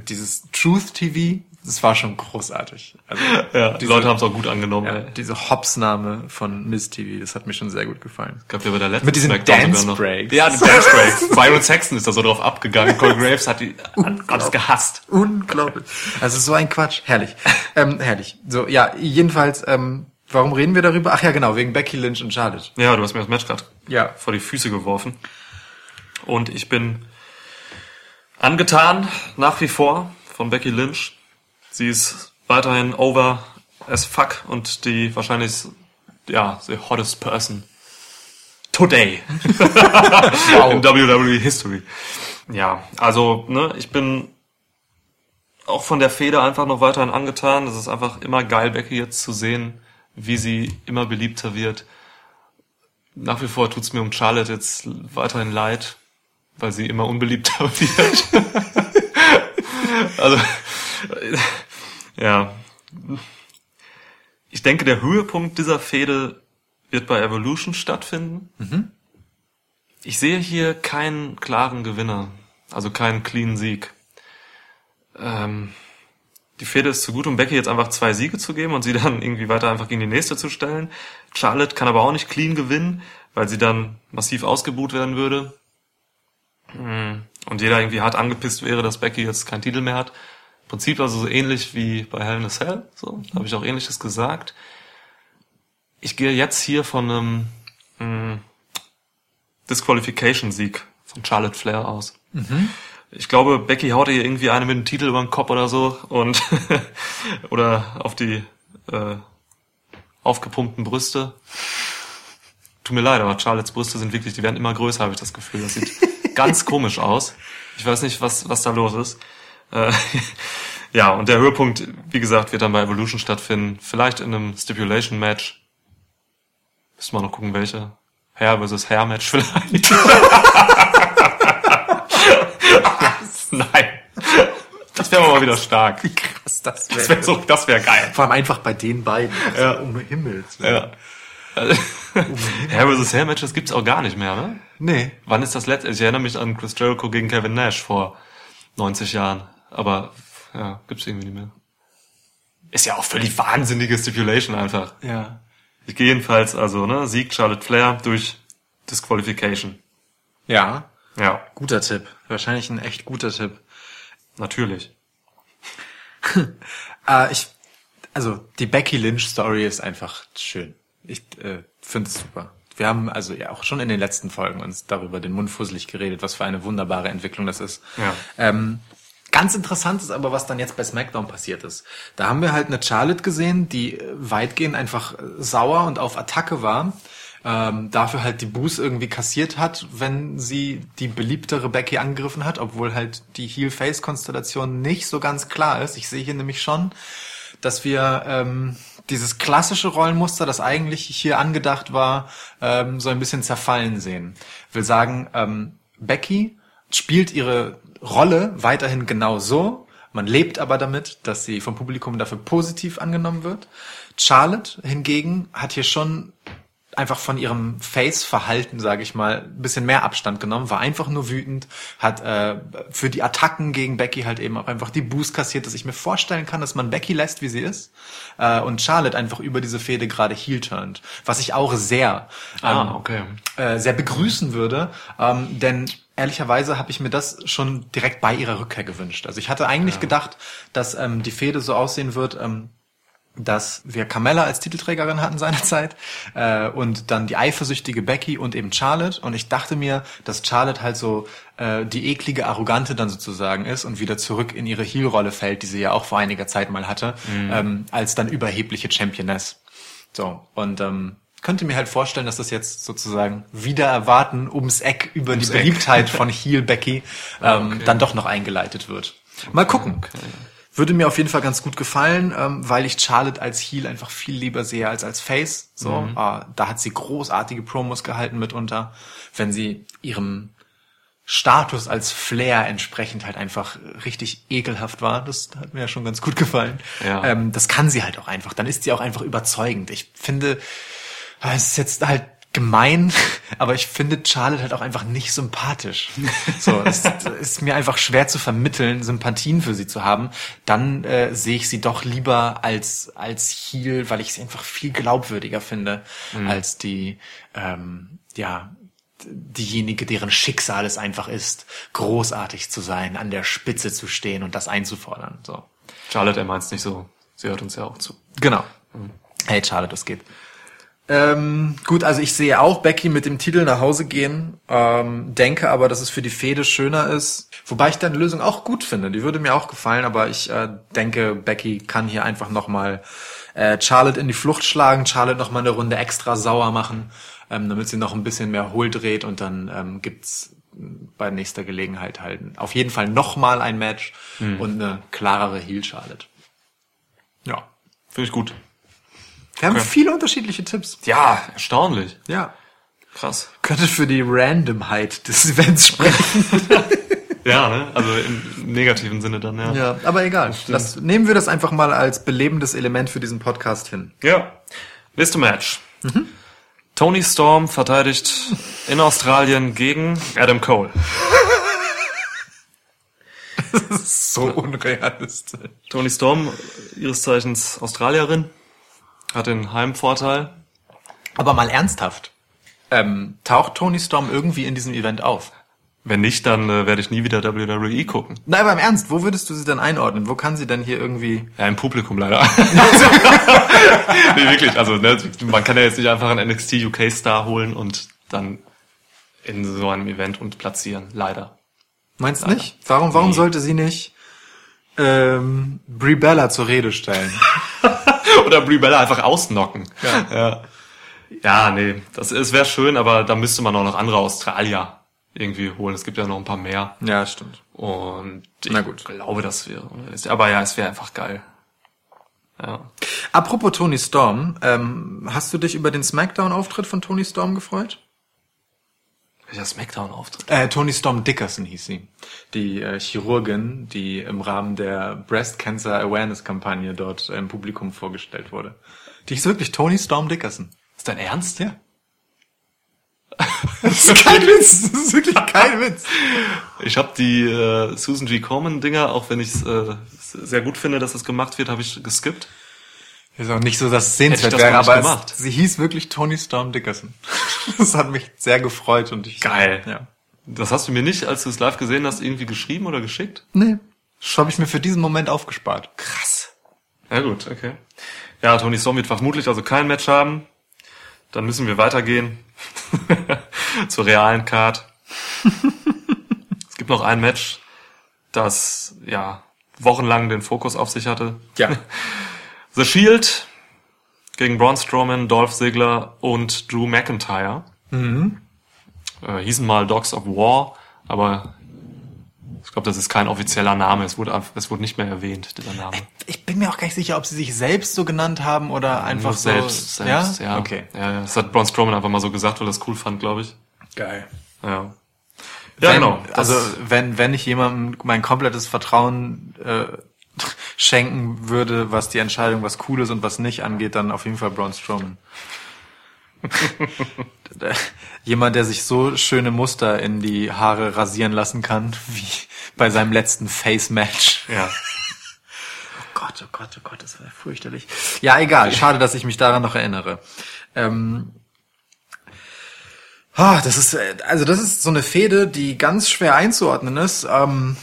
dieses Truth TV, das war schon großartig. Also, [LAUGHS] Ja, die diese- Leute haben es auch gut angenommen. ja, diese Hops-Name von Miss TV, das hat mir schon sehr gut gefallen. Gab ja bei der letzten Mit diesen Smackdown Dance sogar noch- Breaks. Ja, die Dance [LAUGHS] Breaks. Byron Saxon ist da so drauf abgegangen. Cole Graves hat die hat alles gehasst. Unglaublich. Also so ein Quatsch. Herrlich. ähm, herrlich. So, ja, jedenfalls, ähm, warum reden wir darüber? Ach ja, genau, wegen Becky Lynch und Charlotte. Ja, du hast mir das Match gerade Ja. vor die Füße geworfen. Und ich bin angetan nach wie vor von Becky Lynch. Sie ist weiterhin over as fuck und die wahrscheinlich, ja, the hottest person today [LAUGHS] in WWE History. Ja, also, ne, ich bin auch von der Feder einfach noch weiterhin angetan. Es ist einfach immer geil, Becky jetzt zu sehen, wie sie immer beliebter wird. Nach wie vor tut's mir um Charlotte jetzt weiterhin leid, weil sie immer unbeliebter [LAUGHS] wird. also, [LAUGHS] ja. Ich denke, der Höhepunkt dieser Fehde wird bei Evolution stattfinden. Ich sehe hier keinen klaren Gewinner, also keinen clean Sieg. Ähm, die Fehde ist zu gut, um Becky jetzt einfach zwei Siege zu geben und sie dann irgendwie weiter einfach gegen die nächste zu stellen. Charlotte kann aber auch nicht clean gewinnen, weil sie dann massiv ausgebuht werden würde. Hm. Und jeder irgendwie hart angepisst wäre, dass Becky jetzt keinen Titel mehr hat. Prinzip also so ähnlich wie bei Hell in a Cell. So, habe ich auch ähnliches gesagt. Ich gehe jetzt hier von einem mh, Disqualification-Sieg von Charlotte Flair aus. Ich glaube, Becky haut ihr irgendwie eine mit dem Titel über den Kopf oder so und [LAUGHS] oder auf die äh, aufgepumpten Brüste. Tut mir leid, aber Charlottes Brüste sind wirklich, die werden immer größer, habe ich das Gefühl. Das sieht [LAUGHS] ganz komisch aus. Ich weiß nicht, was, was da los ist. Äh, ja, und der Höhepunkt, wie gesagt, wird dann bei Evolution stattfinden. Vielleicht in einem Stipulation-Match. Müssen wir noch gucken, welche. Hair versus Hair Match vielleicht. [LAUGHS] Nein. Das wäre mal wieder stark. Krass, das Das wäre so, das wäre geil. Vor allem einfach bei den beiden. Also Ja. Um Himmels Willen. Ja. Hair versus Hair Match, das gibt's auch gar nicht mehr, ne? Nee. Wann ist das letzte? Ich erinnere mich an Chris Jericho gegen Kevin Nash vor 90 Jahren. aber ja, gibt's irgendwie nicht mehr. Ist ja auch völlig wahnsinnige Stipulation einfach. Ja. Ich gehe jedenfalls, also, ne, Sieg Charlotte Flair durch Disqualification. Ja. Ja, Guter Tipp. Wahrscheinlich ein echt guter Tipp. natürlich. Äh, [LAUGHS] ich, also die Becky Lynch Story ist einfach schön. Ich äh, finde es super. Wir haben also ja auch schon in den letzten Folgen uns darüber den Mund fusselig geredet, was für eine wunderbare Entwicklung das ist. Ja. Ähm, ganz interessant ist aber, was dann jetzt bei SmackDown passiert ist. Da haben wir halt eine Charlotte gesehen, die äh, weitgehend einfach äh, sauer und auf Attacke war. Ähm, dafür halt die Boos irgendwie kassiert hat, wenn sie die beliebtere Becky angegriffen hat, obwohl halt die Heel-Face-Konstellation nicht so ganz klar ist. Ich sehe hier nämlich schon, dass wir ähm, dieses klassische Rollenmuster, das eigentlich hier angedacht war, ähm, so ein bisschen zerfallen sehen. Will sagen, ähm, Becky spielt ihre Rolle weiterhin genau so. Man lebt aber damit, dass sie vom Publikum dafür positiv angenommen wird. Charlotte hingegen hat hier schon einfach von ihrem Face-Verhalten, sage ich mal, ein bisschen mehr Abstand genommen, war einfach nur wütend, hat äh, für die Attacken gegen Becky halt eben auch einfach die Boost kassiert, dass ich mir vorstellen kann, dass man Becky lässt, wie sie ist, äh, und Charlotte einfach über diese Fehde gerade heel turnt, was ich auch sehr Ah, ähm, okay. äh, sehr begrüßen würde, ähm, denn ehrlicherweise habe ich mir das schon direkt bei ihrer Rückkehr gewünscht. Also ich hatte eigentlich gedacht, dass ähm, die Fehde so aussehen wird, ähm, dass wir Carmella als Titelträgerin hatten seinerzeit äh, und dann die eifersüchtige Becky und eben Charlotte und ich dachte mir, dass Charlotte halt so äh, die eklige Arrogante dann sozusagen ist und wieder zurück in ihre Heel-Rolle fällt, die sie ja auch vor einiger Zeit mal hatte, ähm, als dann überhebliche Championess. So und ähm, könnte mir halt vorstellen, dass das jetzt sozusagen wieder erwarten ums Eck über die Eck. Beliebtheit von Heel Becky [LAUGHS] ähm, Okay. dann doch noch eingeleitet wird. Mal gucken. Würde mir auf jeden Fall ganz gut gefallen, ähm, weil ich Charlotte als Heel einfach viel lieber sehe als als Face. So, äh, da hat sie großartige Promos gehalten mitunter, wenn sie ihrem Status als Flair entsprechend halt einfach richtig ekelhaft war. Das hat mir ja schon ganz gut gefallen. Ja. Ähm, das kann sie halt auch einfach. Dann ist sie auch einfach überzeugend. Ich finde, es ist jetzt halt gemein, [LAUGHS] aber ich finde Charlotte halt auch einfach nicht sympathisch. [LAUGHS] So, es ist mir einfach schwer zu vermitteln, Sympathien für sie zu haben. Dann äh, sehe ich sie doch lieber als als Heel, weil ich sie einfach viel glaubwürdiger finde als die ähm, ja diejenige, deren Schicksal es einfach ist, großartig zu sein, an der Spitze zu stehen und das einzufordern. So. Charlotte, er meint's nicht so. Sie hört uns ja auch zu. Genau. Hey, Charlotte, das geht. Ähm, gut, also ich sehe auch Becky mit dem Titel nach Hause gehen, ähm, denke aber, dass es für die Fehde schöner ist. Wobei ich deine Lösung auch gut finde, die würde mir auch gefallen, aber ich äh, denke, Becky kann hier einfach nochmal äh, Charlotte in die Flucht schlagen, Charlotte nochmal eine Runde extra sauer machen, ähm, damit sie noch ein bisschen mehr Hohl dreht und dann ähm, gibt's bei nächster Gelegenheit halt auf jeden Fall nochmal ein Match und eine klarere Heel Charlotte. Ja. Finde ich gut. Wir haben Okay. viele unterschiedliche Tipps. Ja, erstaunlich. Ja. Krass. Könnte für die Randomheit des Events sprechen. [LAUGHS] Ja, ne? Also im negativen Sinne dann, ja. ja, aber egal. Das, nehmen wir das einfach mal als belebendes Element für diesen Podcast hin. Ja. Nächste Match. Tony Storm verteidigt in Australien gegen Adam Cole. [LAUGHS] So unrealistisch. Tony Storm, ihres Zeichens Australierin, hat den Heimvorteil. Aber mal ernsthaft. Ähm, taucht Tony Storm irgendwie in diesem Event auf? Wenn nicht, dann äh, werde ich nie wieder WWE gucken. Nein, aber im Ernst, wo würdest du sie denn einordnen? Wo kann sie denn hier irgendwie... Ja, im Publikum leider. [LAUGHS] nee, wirklich. Also, ne, man kann ja jetzt nicht einfach einen NXT UK Star holen und dann in so einem Event und platzieren. Leider. Meinst du nicht? Warum, warum Nee. sollte sie nicht ähm, Brie Bella zur Rede stellen? Oder Brie Bella einfach ausnocken. Ja. ja. Ja, nee, das es wäre schön, aber da müsste man auch noch andere Australier irgendwie holen. Es gibt ja noch ein paar mehr. ja, stimmt. Und ich Na gut. glaube, das wäre. Aber ja, es wäre einfach geil. Ja. Apropos Tony Storm, ähm, hast du dich über den Smackdown-Auftritt von Tony Storm gefreut? Welcher Smackdown-Auftritt? Äh, Tony Storm Dickerson hieß sie. Die äh, Chirurgin, die im Rahmen der Breast Cancer Awareness Kampagne dort äh, im Publikum vorgestellt wurde. Die ist wirklich Tony Storm Dickerson. Ist dein Ernst? Ja. [LAUGHS] Das ist kein Witz. Das ist wirklich kein Witz. Ich habe die äh, Susan G. Komen Dinger, auch wenn ich es äh, sehr gut finde, dass das gemacht wird, habe ich geskippt. Ist auch nicht so, dass es sehenswert wäre, aber gemacht. es, sie hieß wirklich Tony Storm Dickerson. [LAUGHS] Das hat mich sehr gefreut und ich. Geil. Ja. Das hast du mir nicht, als du es live gesehen hast, irgendwie geschrieben oder geschickt? Nee. Das habe ich mir für diesen Moment aufgespart. Krass. Ja gut, okay. Ja, Tony Storm wird vermutlich also kein Match haben. Dann müssen wir weitergehen [LAUGHS] zur realen Card. [LAUGHS] es gibt noch ein Match, das ja wochenlang den Fokus auf sich hatte. Ja. The Shield gegen Braun Strowman, Dolph Ziggler und Drew McIntyre. Äh, hießen mal Dogs of War, aber ich glaube, das ist kein offizieller Name. Es wurde, es wurde nicht mehr erwähnt, dieser Name. Ich bin mir auch gar nicht sicher, ob sie sich selbst so genannt haben oder einfach Nur so. selbst, selbst, ja. Okay. Ja, ja. Das hat Braun Strowman einfach mal so gesagt, weil er es cool fand, glaube ich. Geil. Ja. Ja, wenn, genau. Also wenn wenn ich jemandem mein komplettes Vertrauen äh, schenken würde, was die Entscheidung, was cool ist und was nicht angeht, dann auf jeden Fall Braun Strowman. [LAUGHS] Jemand, der sich so schöne Muster in die Haare rasieren lassen kann, wie bei seinem letzten Face-Match. ja. Oh Gott, oh Gott, oh Gott, das war fürchterlich. Ja, egal. Schade, dass ich mich daran noch erinnere. Ähm, ah, das ist, äh, also das ist so eine Fehde, die ganz schwer einzuordnen ist. Ähm,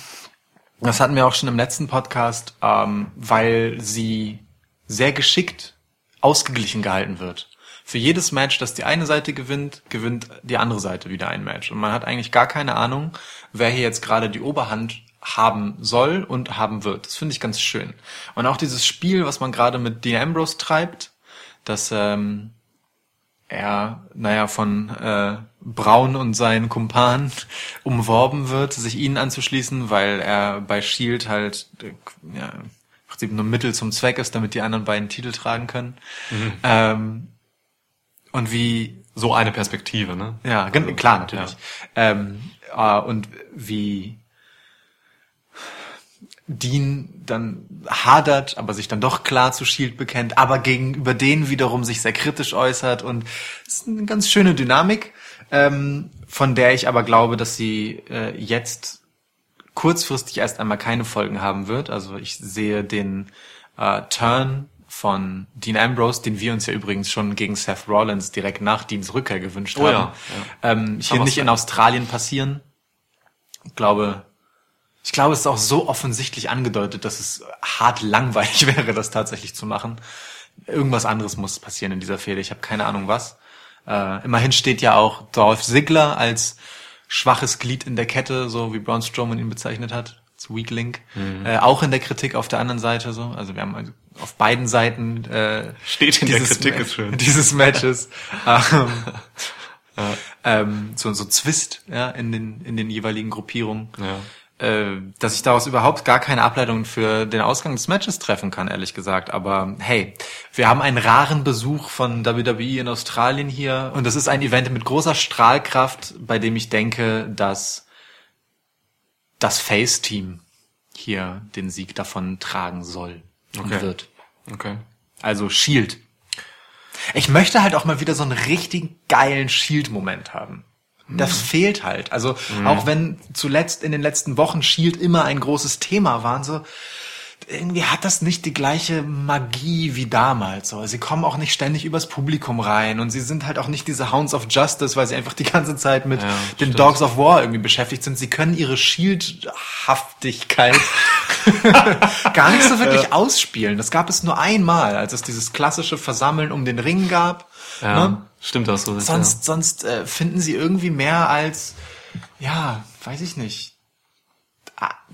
das hatten wir auch schon im letzten Podcast, ähm, weil sie sehr geschickt ausgeglichen gehalten wird. Für jedes Match, das die eine Seite gewinnt, gewinnt die andere Seite wieder ein Match. Und man hat eigentlich gar keine Ahnung, wer hier jetzt gerade die Oberhand haben soll und haben wird. Das finde ich ganz schön. Und auch dieses Spiel, was man gerade mit Dean Ambrose treibt, dass ähm, er, naja, von äh, Braun und seinen Kumpan [LAUGHS] umworben wird, sich ihnen anzuschließen, weil er bei Shield halt äh, ja, im Prinzip nur Mittel zum Zweck ist, damit die anderen beiden Titel tragen können. Ähm, und wie So eine Perspektive, ne? ja, gen- klar, natürlich. Ähm, äh, und wie Dean dann hadert, aber sich dann doch klar zu Shield bekennt, aber gegenüber denen wiederum sich sehr kritisch äußert und es ist eine ganz schöne Dynamik, ähm, von der ich aber glaube, dass sie äh, jetzt kurzfristig erst einmal keine Folgen haben wird. Also ich sehe den äh, Turn von Dean Ambrose, den wir uns ja übrigens schon gegen Seth Rollins direkt nach Deans Rückkehr gewünscht Oh haben, ja, Ähm, hier nicht in Australien passieren. Ich glaube, ich glaube, es ist auch so offensichtlich angedeutet, dass es hart langweilig [LAUGHS] wäre, das tatsächlich zu machen. Irgendwas anderes muss passieren in dieser Fehde. Ich habe keine Ahnung was. Äh, immerhin steht ja auch Dolph Ziggler als schwaches Glied in der Kette, so wie Braun Strowman ihn bezeichnet hat, als Weak Link. Mhm. Äh, auch in der Kritik auf der anderen Seite so. Also wir haben also auf beiden Seiten äh, Steht in der dieses Kritik, Ma- ist schön. [LAUGHS] dieses Matches. [LAUGHS] ähm, ähm, so, so Zwist ja, in, den, in den jeweiligen Gruppierungen. Ja. Äh, dass ich daraus überhaupt gar keine Ableitung für den Ausgang des Matches treffen kann, ehrlich gesagt. Aber hey, wir haben einen raren Besuch von WWE in Australien hier und das ist ein Event mit großer Strahlkraft, bei dem ich denke, dass das Face-Team hier den Sieg davon tragen soll und Okay. wird. Okay. Also Shield. Ich möchte halt auch mal wieder so einen richtig geilen Shield-Moment haben. Das fehlt halt. Also auch wenn zuletzt in den letzten Wochen Shield immer ein großes Thema waren, so irgendwie hat das nicht die gleiche Magie wie damals. So. Sie kommen auch nicht ständig übers Publikum rein und sie sind halt auch nicht diese Hounds of Justice, weil sie einfach die ganze Zeit mit Ja, den stimmt. Dogs of War irgendwie beschäftigt sind. Sie können ihre Shieldhaftigkeit [LAUGHS] gar nicht so wirklich ausspielen. Das gab es nur einmal, als es dieses klassische Versammeln um den Ring gab. Ja. Ne? Stimmt das so? Sonst, sonst äh, finden sie irgendwie mehr als, ja, weiß ich nicht,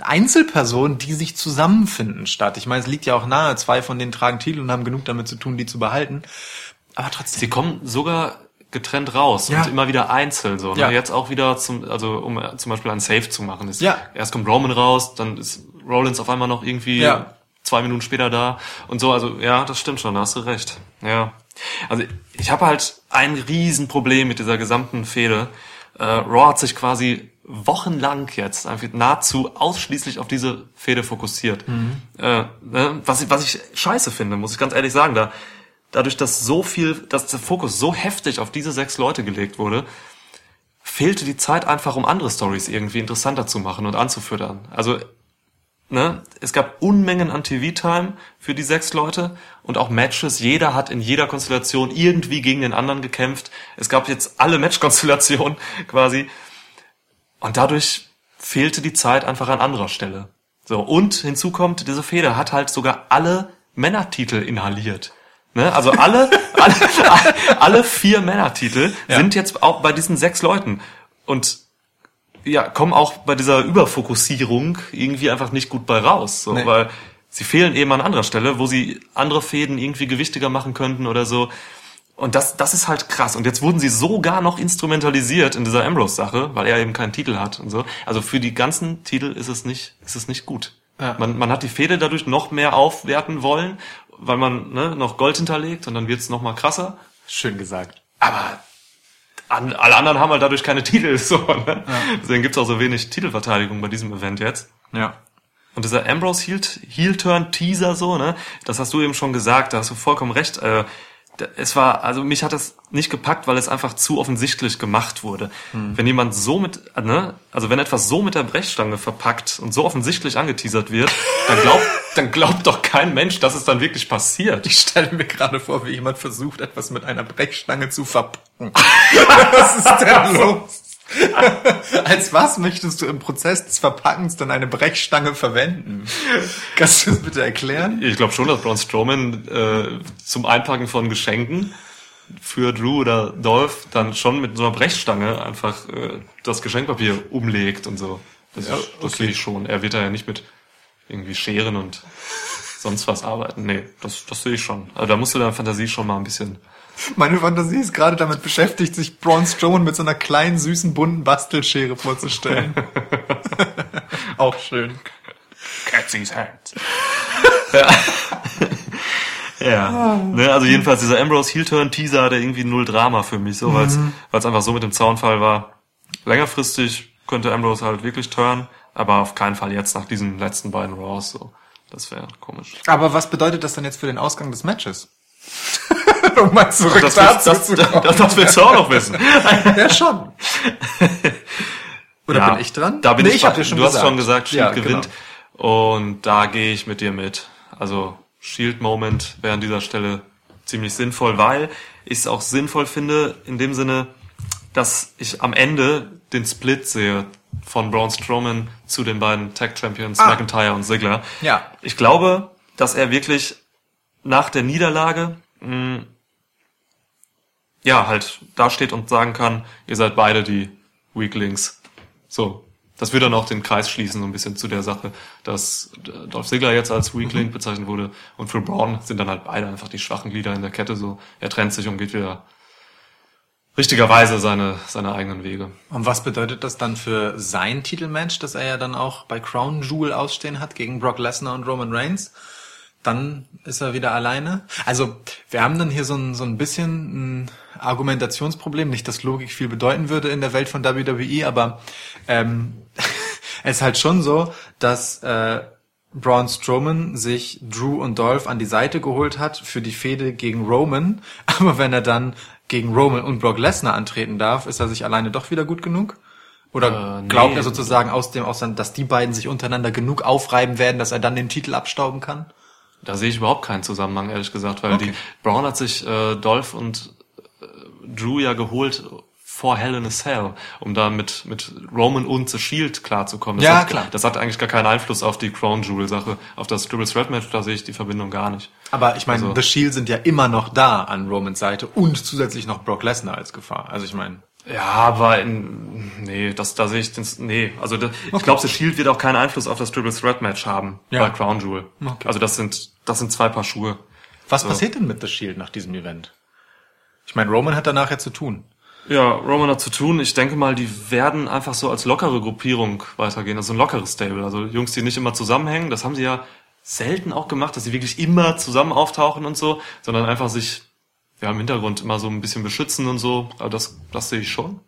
Einzelpersonen, die sich zusammenfinden statt. Ich meine, es liegt ja auch nahe, zwei von denen tragen Titel und haben genug damit zu tun, die zu behalten. Aber trotzdem. Sie kommen sogar getrennt raus Ja. und immer wieder einzeln so. Ne? Ja. Jetzt auch wieder zum, also um äh, zum Beispiel ein Save zu machen. Ist, Ja. Erst kommt Roman raus, dann ist Rollins auf einmal noch irgendwie Ja. zwei Minuten später da und so. Also ja, das stimmt schon, da hast du recht. Ja. Also ich habe halt ein Riesenproblem mit dieser gesamten Fehde. Äh, Raw hat sich quasi wochenlang jetzt einfach nahezu ausschließlich auf diese Fehde fokussiert. Äh, ne? was, ich, was ich scheiße finde, muss ich ganz ehrlich sagen. Da, dadurch, dass so viel, dass der Fokus so heftig auf diese sechs Leute gelegt wurde, fehlte die Zeit einfach, um andere Stories irgendwie interessanter zu machen und anzufüttern. Also, ne, es gab Unmengen an TV-Time für die sechs Leute und auch Matches. Jeder hat in jeder Konstellation irgendwie gegen den anderen gekämpft. Es gab jetzt alle Match-Konstellationen [LAUGHS] quasi. Und dadurch fehlte die Zeit einfach an anderer Stelle. So, und hinzu kommt, diese Feder hat halt sogar alle Männertitel inhaliert. Ne? Also alle, [LAUGHS] alle, alle vier Männertitel Ja. sind jetzt auch bei diesen sechs Leuten. Und ja, kommen auch bei dieser Überfokussierung irgendwie einfach nicht gut bei raus. So, Nee. Weil sie fehlen eben an anderer Stelle, wo sie andere Fäden irgendwie gewichtiger machen könnten oder so. Und das, das ist halt krass. Und jetzt wurden sie sogar noch instrumentalisiert in dieser Ambrose-Sache, weil er eben keinen Titel hat und so. Also für die ganzen Titel ist es nicht, ist es nicht gut. Ja. Man, man hat die Fehde dadurch noch mehr aufwerten wollen, weil man ne, noch Gold hinterlegt und dann wird's noch mal krasser. Schön gesagt. Aber an, alle anderen haben halt dadurch keine Titel. [LAUGHS] So, ne? Deswegen gibt's auch so wenig Titelverteidigung bei diesem Event jetzt. Ja. Und dieser Ambrose Heel- Heel-Turn-Teaser so, ne, das hast du eben schon gesagt, da hast du vollkommen recht. Äh, es war, also mich hat das nicht gepackt, weil es einfach zu offensichtlich gemacht wurde. Wenn jemand so mit, ne, also wenn etwas so mit der Brechstange verpackt und so offensichtlich angeteasert wird, dann glaubt, [LAUGHS] dann glaubt doch kein Mensch, dass es dann wirklich passiert. Ich stelle mir gerade vor, wie jemand versucht, etwas mit einer Brechstange zu verpacken. [LAUGHS] Was ist denn los? [LAUGHS] Als was möchtest du im Prozess des Verpackens dann eine Brechstange verwenden? Kannst du das bitte erklären? Ich glaube schon, dass Braun Strowman äh, zum Einpacken von Geschenken für Drew oder Dolph dann schon mit so einer Brechstange einfach äh, das Geschenkpapier umlegt und so. Das, Ja, das okay. sehe ich schon. Er wird da ja nicht mit irgendwie Scheren und sonst was arbeiten. Nee, das, das sehe ich schon. Also da musst du deine Fantasie schon mal ein bisschen. Meine Fantasie ist gerade damit beschäftigt, sich Braun Strowman mit so einer kleinen, süßen, bunten Bastelschere vorzustellen. [LAUGHS] Auch schön. Catsy's Hands. ja. ja. Ne, also jedenfalls dieser Ambrose Heel-Turn Teaser hatte irgendwie null Drama für mich, so, weil es einfach so mit dem Zaunfall war. Längerfristig könnte Ambrose halt wirklich turn, aber auf keinen Fall jetzt nach diesen letzten beiden Raws, so. Das wäre komisch. Aber was bedeutet das dann jetzt für den Ausgang des Matches? [LAUGHS] um mal zurück Das, dazu das, zu kommen. das, das willst du auch noch wissen. [LAUGHS] Ja, schon. [LAUGHS] Oder Ja, bin ich dran? Da bin Nee, ich, ich hab dir schon du gesagt. hast schon gesagt, Shield Ja, genau. gewinnt. Und da gehe ich mit dir mit. Also Shield-Moment wäre an dieser Stelle ziemlich sinnvoll, weil ich es auch sinnvoll finde, in dem Sinne, dass ich am Ende den Split sehe von Braun Strowman zu den beiden Tag Champions Ah. McIntyre und Ziggler. Ja. Ich glaube, dass er wirklich nach der Niederlage mh, ja halt da steht und sagen kann, ihr seid beide die Weaklings. So. Das würde dann auch den Kreis schließen, so ein bisschen zu der Sache, dass äh, Dolph Ziggler jetzt als Weakling bezeichnet wurde und für Braun sind dann halt beide einfach die schwachen Glieder in der Kette so. Er trennt sich und geht wieder richtigerweise seine, seine eigenen Wege. Und was bedeutet das dann für sein Titelmatch, das er ja dann auch bei Crown Jewel ausstehen hat gegen Brock Lesnar und Roman Reigns? Dann ist er wieder alleine. Also wir haben dann hier so ein, so ein bisschen ein Argumentationsproblem. Nicht, dass Logik viel bedeuten würde in der Welt von WWE, aber ähm, [LAUGHS] es ist halt schon so, dass äh, Braun Strowman sich Drew und Dolph an die Seite geholt hat für die Fehde gegen Roman. [LAUGHS] Aber wenn er dann gegen Roman und Brock Lesnar antreten darf, ist er sich alleine doch wieder gut genug? Oder Äh, nee. glaubt er sozusagen aus dem Ausland, dass die beiden sich untereinander genug aufreiben werden, dass er dann den Titel abstauben kann? Da sehe ich überhaupt keinen Zusammenhang, ehrlich gesagt, weil Okay. die Braun hat sich äh, Dolph und äh, Drew ja geholt vor Hell in a Cell, um da mit, mit Roman und The Shield klarzukommen. Das Ja, hat, klar. Das hat eigentlich gar keinen Einfluss auf die Crown Jewel Sache. Auf das Triple Threat Match, da sehe ich die Verbindung gar nicht. Aber ich meine, Also- The Shield sind ja immer noch da an Romans Seite und zusätzlich noch Brock Lesnar als Gefahr. Also ich meine, Ja, aber in, nee, das, da sehe ich den, nee, also da, ich glaube, The Shield wird auch keinen Einfluss auf das Triple Threat Match haben Ja. bei Crown Jewel. Okay. Also das sind, das sind zwei Paar Schuhe. was passiert denn mit The Shield nach diesem Event? Ich meine, Roman hat danach ja zu tun. Ja, Roman hat zu tun. Ich denke mal, die werden einfach so als lockere Gruppierung weitergehen. Also ein lockeres Stable. Also Jungs, die nicht immer zusammenhängen. Das haben sie ja selten auch gemacht, dass sie wirklich immer zusammen auftauchen und so, sondern einfach sich ja im Hintergrund immer so ein bisschen beschützen und so. Aber das, das sehe ich schon.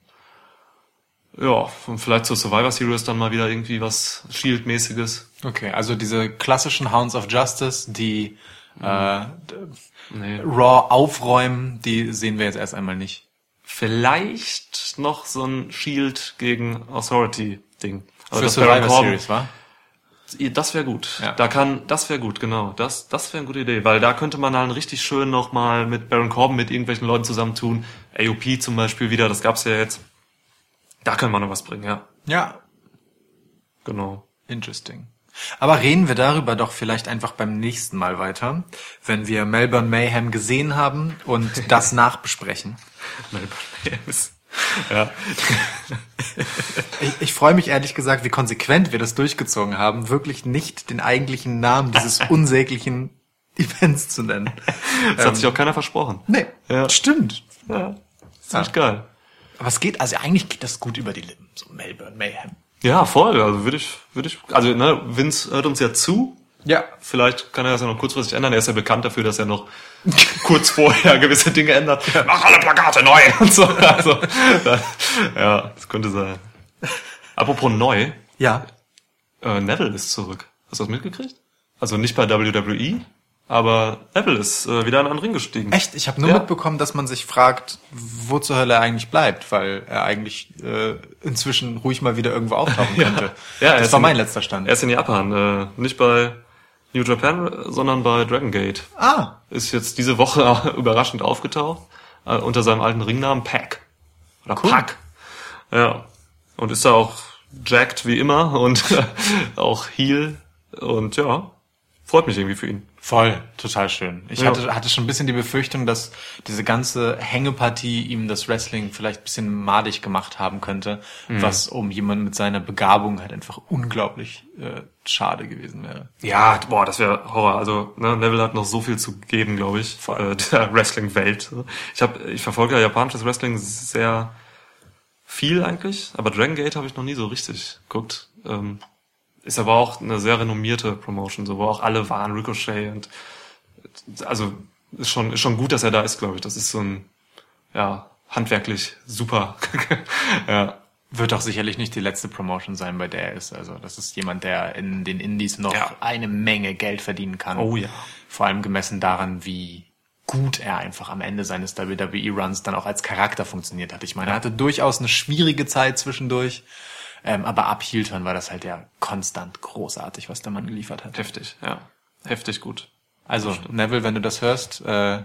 Ja, und vielleicht zur Survivor Series dann mal wieder irgendwie was Shield-mäßiges. Okay, also diese klassischen Hounds of Justice, die äh, d- Nee. Raw aufräumen, die sehen wir jetzt erst einmal nicht. vielleicht noch so ein Shield gegen Authority-Ding. Also Für Survivor Series, war? Das wäre gut. Ja. Da kann, das wäre gut, genau. Das, das wäre eine gute Idee, weil da könnte man halt richtig schön nochmal mit Baron Corbin mit irgendwelchen Leuten zusammentun. AOP zum Beispiel wieder, das gab's ja jetzt. Da kann man noch was bringen, ja. Ja, Genau. Interesting. Aber reden wir darüber doch vielleicht einfach beim nächsten Mal weiter, wenn wir Melbourne Mayhem gesehen haben und das [LAUGHS] nachbesprechen. Ja. Ich, ich freue mich ehrlich gesagt, wie konsequent wir das durchgezogen haben, wirklich nicht den eigentlichen Namen dieses [LAUGHS] unsäglichen Events zu nennen. Das hat sich auch keiner versprochen. Nee, Ja. stimmt. Ja. Ziemlich geil. Aber es geht, also eigentlich geht das gut über die Lippen, so Melbourne Mayhem. Ja, voll. Also würde ich, würde ich, also ne, Vince hört uns ja zu. Ja. Vielleicht kann er das ja noch kurzfristig ändern. Er ist ja bekannt dafür, dass er noch [LAUGHS] kurz vorher gewisse Dinge ändert. Mach alle Plakate neu [LAUGHS] und so. Also, ja, das könnte sein. Apropos neu, Ja. äh, Neville ist zurück. Hast du das mitgekriegt? Also nicht bei WWE, aber Neville ist äh, wieder in einen Ring gestiegen. Echt? Ich habe nur Ja. mitbekommen, dass man sich fragt, wo zur Hölle er eigentlich bleibt, weil er eigentlich äh, inzwischen ruhig mal wieder irgendwo auftauchen [LAUGHS] könnte. Ja, er das war in- mein letzter Stand. Er ist in Japan, äh, nicht bei New Japan, sondern bei Dragon Gate. ah, Ist jetzt diese Woche [LAUGHS] überraschend aufgetaucht, äh, unter seinem alten Ringnamen Pack. Oder Cool. Pack. Ja. Und ist da auch jacked wie immer und [LAUGHS] auch Heel. Und ja, freut mich irgendwie für ihn. Voll, total schön. Ich Ja. hatte, hatte schon ein bisschen die Befürchtung, dass diese ganze Hängepartie ihm das Wrestling vielleicht ein bisschen madig gemacht haben könnte, Mhm. was um jemanden mit seiner Begabung halt einfach unglaublich äh, schade gewesen wäre. Ja, boah, das wäre Horror. Also ne, Neville hat noch so viel zu geben, glaube ich, äh, der Wrestling-Welt. Ich hab, ich verfolge ja japanisches Wrestling sehr viel eigentlich, aber Dragon Gate habe ich noch nie so richtig geguckt. Ähm, ist aber auch eine sehr renommierte Promotion, so wo auch alle waren, Ricochet und also ist schon ist schon gut, dass er da ist, glaube ich. Das ist so ein ja handwerklich super. [LAUGHS] ja. Wird auch sicherlich nicht die letzte Promotion sein, bei der er ist. Also das ist jemand, der in den Indies noch Ja. eine Menge Geld verdienen kann. Oh ja. Vor allem gemessen daran, wie gut er einfach am Ende seines WWE-Runs dann auch als Charakter funktioniert hat. Ich meine, er hatte durchaus eine schwierige Zeit zwischendurch, ähm, aber ab Heel-Turn war das halt ja konstant großartig, was der Mann geliefert hat. Heftig, ja. Heftig gut. Also, Neville, wenn du das hörst, äh,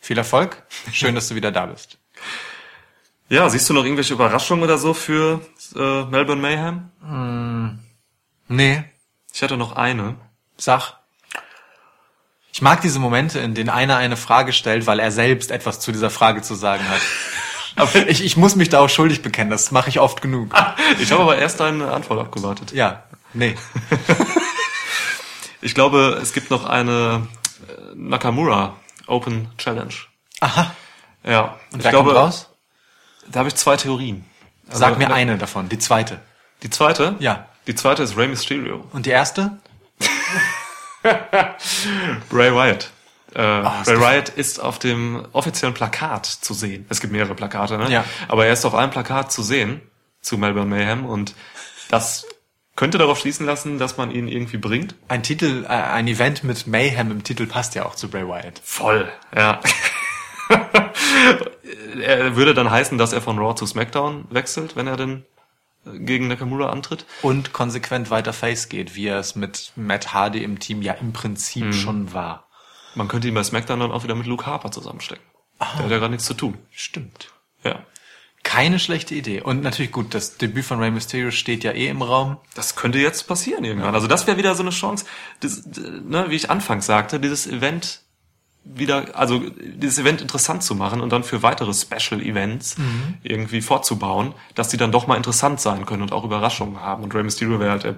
viel Erfolg. Schön, dass du wieder da bist. [LAUGHS] Ja, siehst du noch irgendwelche Überraschungen oder so für äh, Melbourne Mayhem? Nee, Ich hatte noch eine. Sag. Ich mag diese Momente, in denen einer eine Frage stellt, weil er selbst etwas zu dieser Frage zu sagen hat. [LAUGHS] Aber ich, ich muss mich da auch schuldig bekennen, das mache ich oft genug. [LAUGHS] Ich habe aber erst deine Antwort abgewartet. Ja, nee. [LAUGHS] Ich glaube, es gibt noch eine äh, Nakamura Open Challenge. Aha. Ja. Und ich wer glaube, kommt raus? Da habe ich zwei Theorien. Also, Sag mir eine davon, die zweite. Die zweite? Ja. Die zweite ist Rey Mysterio. Und die erste? [LAUGHS] Bray Wyatt. Äh, ist Bray das- Wyatt ist auf dem offiziellen Plakat zu sehen. Es gibt mehrere Plakate, ne? Ja. Aber er ist auf einem Plakat zu sehen zu Melbourne Mayhem und das könnte darauf schließen lassen, dass man ihn irgendwie bringt. Ein Titel, äh, ein Event mit Mayhem im Titel passt ja auch zu Bray Wyatt. Voll, ja. [LAUGHS] er würde dann heißen, dass er von Raw zu SmackDown wechselt, wenn er denn äh, gegen Nakamura antritt. Und konsequent weiter Face geht, wie er es mit Matt Hardy im Team ja im Prinzip schon war. Man könnte ihn bei SmackDown dann auch wieder mit Luke Harper zusammenstecken. Der hat ja gerade nichts zu tun. Stimmt. Ja. Keine schlechte Idee. Und natürlich gut, das Debüt von Rey Mysterio steht ja eh im Raum. Das könnte jetzt passieren irgendwann. Also das wäre wieder so eine Chance, das, ne, wie ich anfangs sagte, dieses Event wieder, also dieses Event interessant zu machen und dann für weitere Special Events irgendwie fortzubauen, dass die dann doch mal interessant sein können und auch Überraschungen haben. Und Rey Mysterio wäre halt der,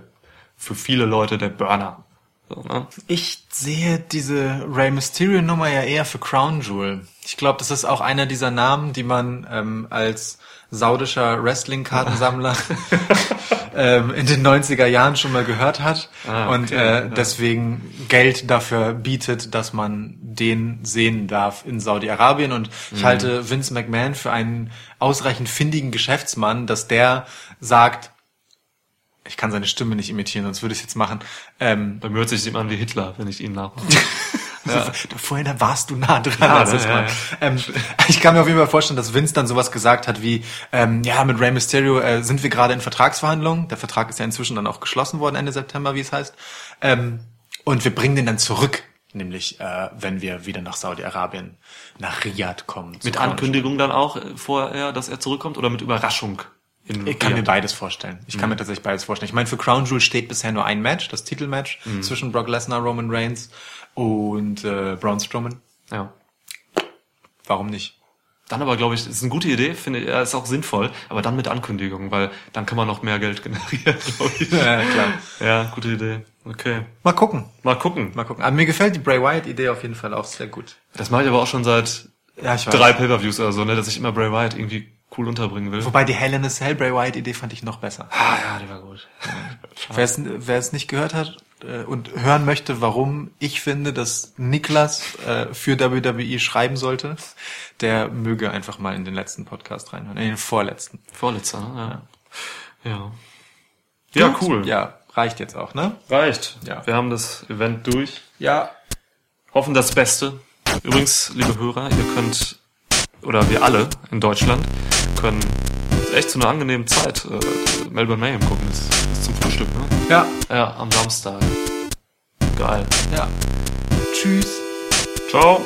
für viele Leute der Burner. So, ne? Ich sehe diese Rey Mysterio Nummer ja eher für Crown Jewel. Ich glaube, das ist auch einer dieser Namen, die man ähm, als saudischer Wrestling-Kartensammler [LAUGHS] [LAUGHS] ähm, in den 90er Jahren schon mal gehört hat Ah, und okay, äh, ja. deswegen Geld dafür bietet, dass man den sehen darf in Saudi-Arabien. Und ich Mhm. halte Vince McMahon für einen ausreichend findigen Geschäftsmann, dass der sagt, ich kann seine Stimme nicht imitieren, sonst würde ich es jetzt machen. Ähm, Bei mir hört sich jemand an wie Hitler, wenn ich ihn nachmache. [LAUGHS] Ja. Vorhin warst du nah dran. Ja, ist ja. Ähm, ich kann mir auf jeden Fall vorstellen, dass Vince dann sowas gesagt hat wie, ähm, ja, mit Rey Mysterio äh, sind wir gerade in Vertragsverhandlungen. Der Vertrag ist ja inzwischen dann auch geschlossen worden, Ende September, wie es heißt. Ähm, und wir bringen den dann zurück. Nämlich, äh, wenn wir wieder nach Saudi-Arabien, nach Riyadh kommen. Mit Ankündigung dann auch äh, vorher, dass er zurückkommt oder mit Überraschung? Ich kann mir beides vorstellen. Ich kann mir tatsächlich beides vorstellen. Ich meine, für Crown Jewel steht bisher nur ein Match, das Titelmatch zwischen Brock Lesnar, Roman Reigns und äh, Braun Strowman. Ja. Warum nicht? Dann aber, glaube ich, ist eine gute Idee, finde ich, ja, ist auch sinnvoll, aber dann mit Ankündigung, weil dann kann man noch mehr Geld [LAUGHS] generieren, glaube ich. Ja, klar. Ja, gute Idee. Okay. Mal gucken. Mal gucken. Mal gucken. Aber mir gefällt die Bray Wyatt-Idee auf jeden Fall auch sehr gut. Das mache ich aber auch schon seit Ja, drei Pay-Per-Views oder so, ne, dass ich immer Bray Wyatt irgendwie cool unterbringen will. Wobei die Hell in a Cell Bray Wyatt-Idee fand ich noch besser. Ah, ja, die war gut. Wer es, wer es nicht gehört hat äh, und hören möchte, warum ich finde, dass Niklas äh, für WWE schreiben sollte, der möge einfach mal in den letzten Podcast reinhören, in den vorletzten. Vorletzter, ne? Ja. Ja, ja Gut. cool. Ja, reicht jetzt auch, ne? Reicht. Ja. Wir haben das Event durch. Ja. Hoffen das Beste. Übrigens, liebe Hörer, ihr könnt, oder wir alle in Deutschland, können echt zu einer angenehmen Zeit äh, Melbourne Mayhem gucken. Das ist zum Frühstück, ne? Ja. Ja, am Samstag. Geil. Ja. Tschüss. Ciao.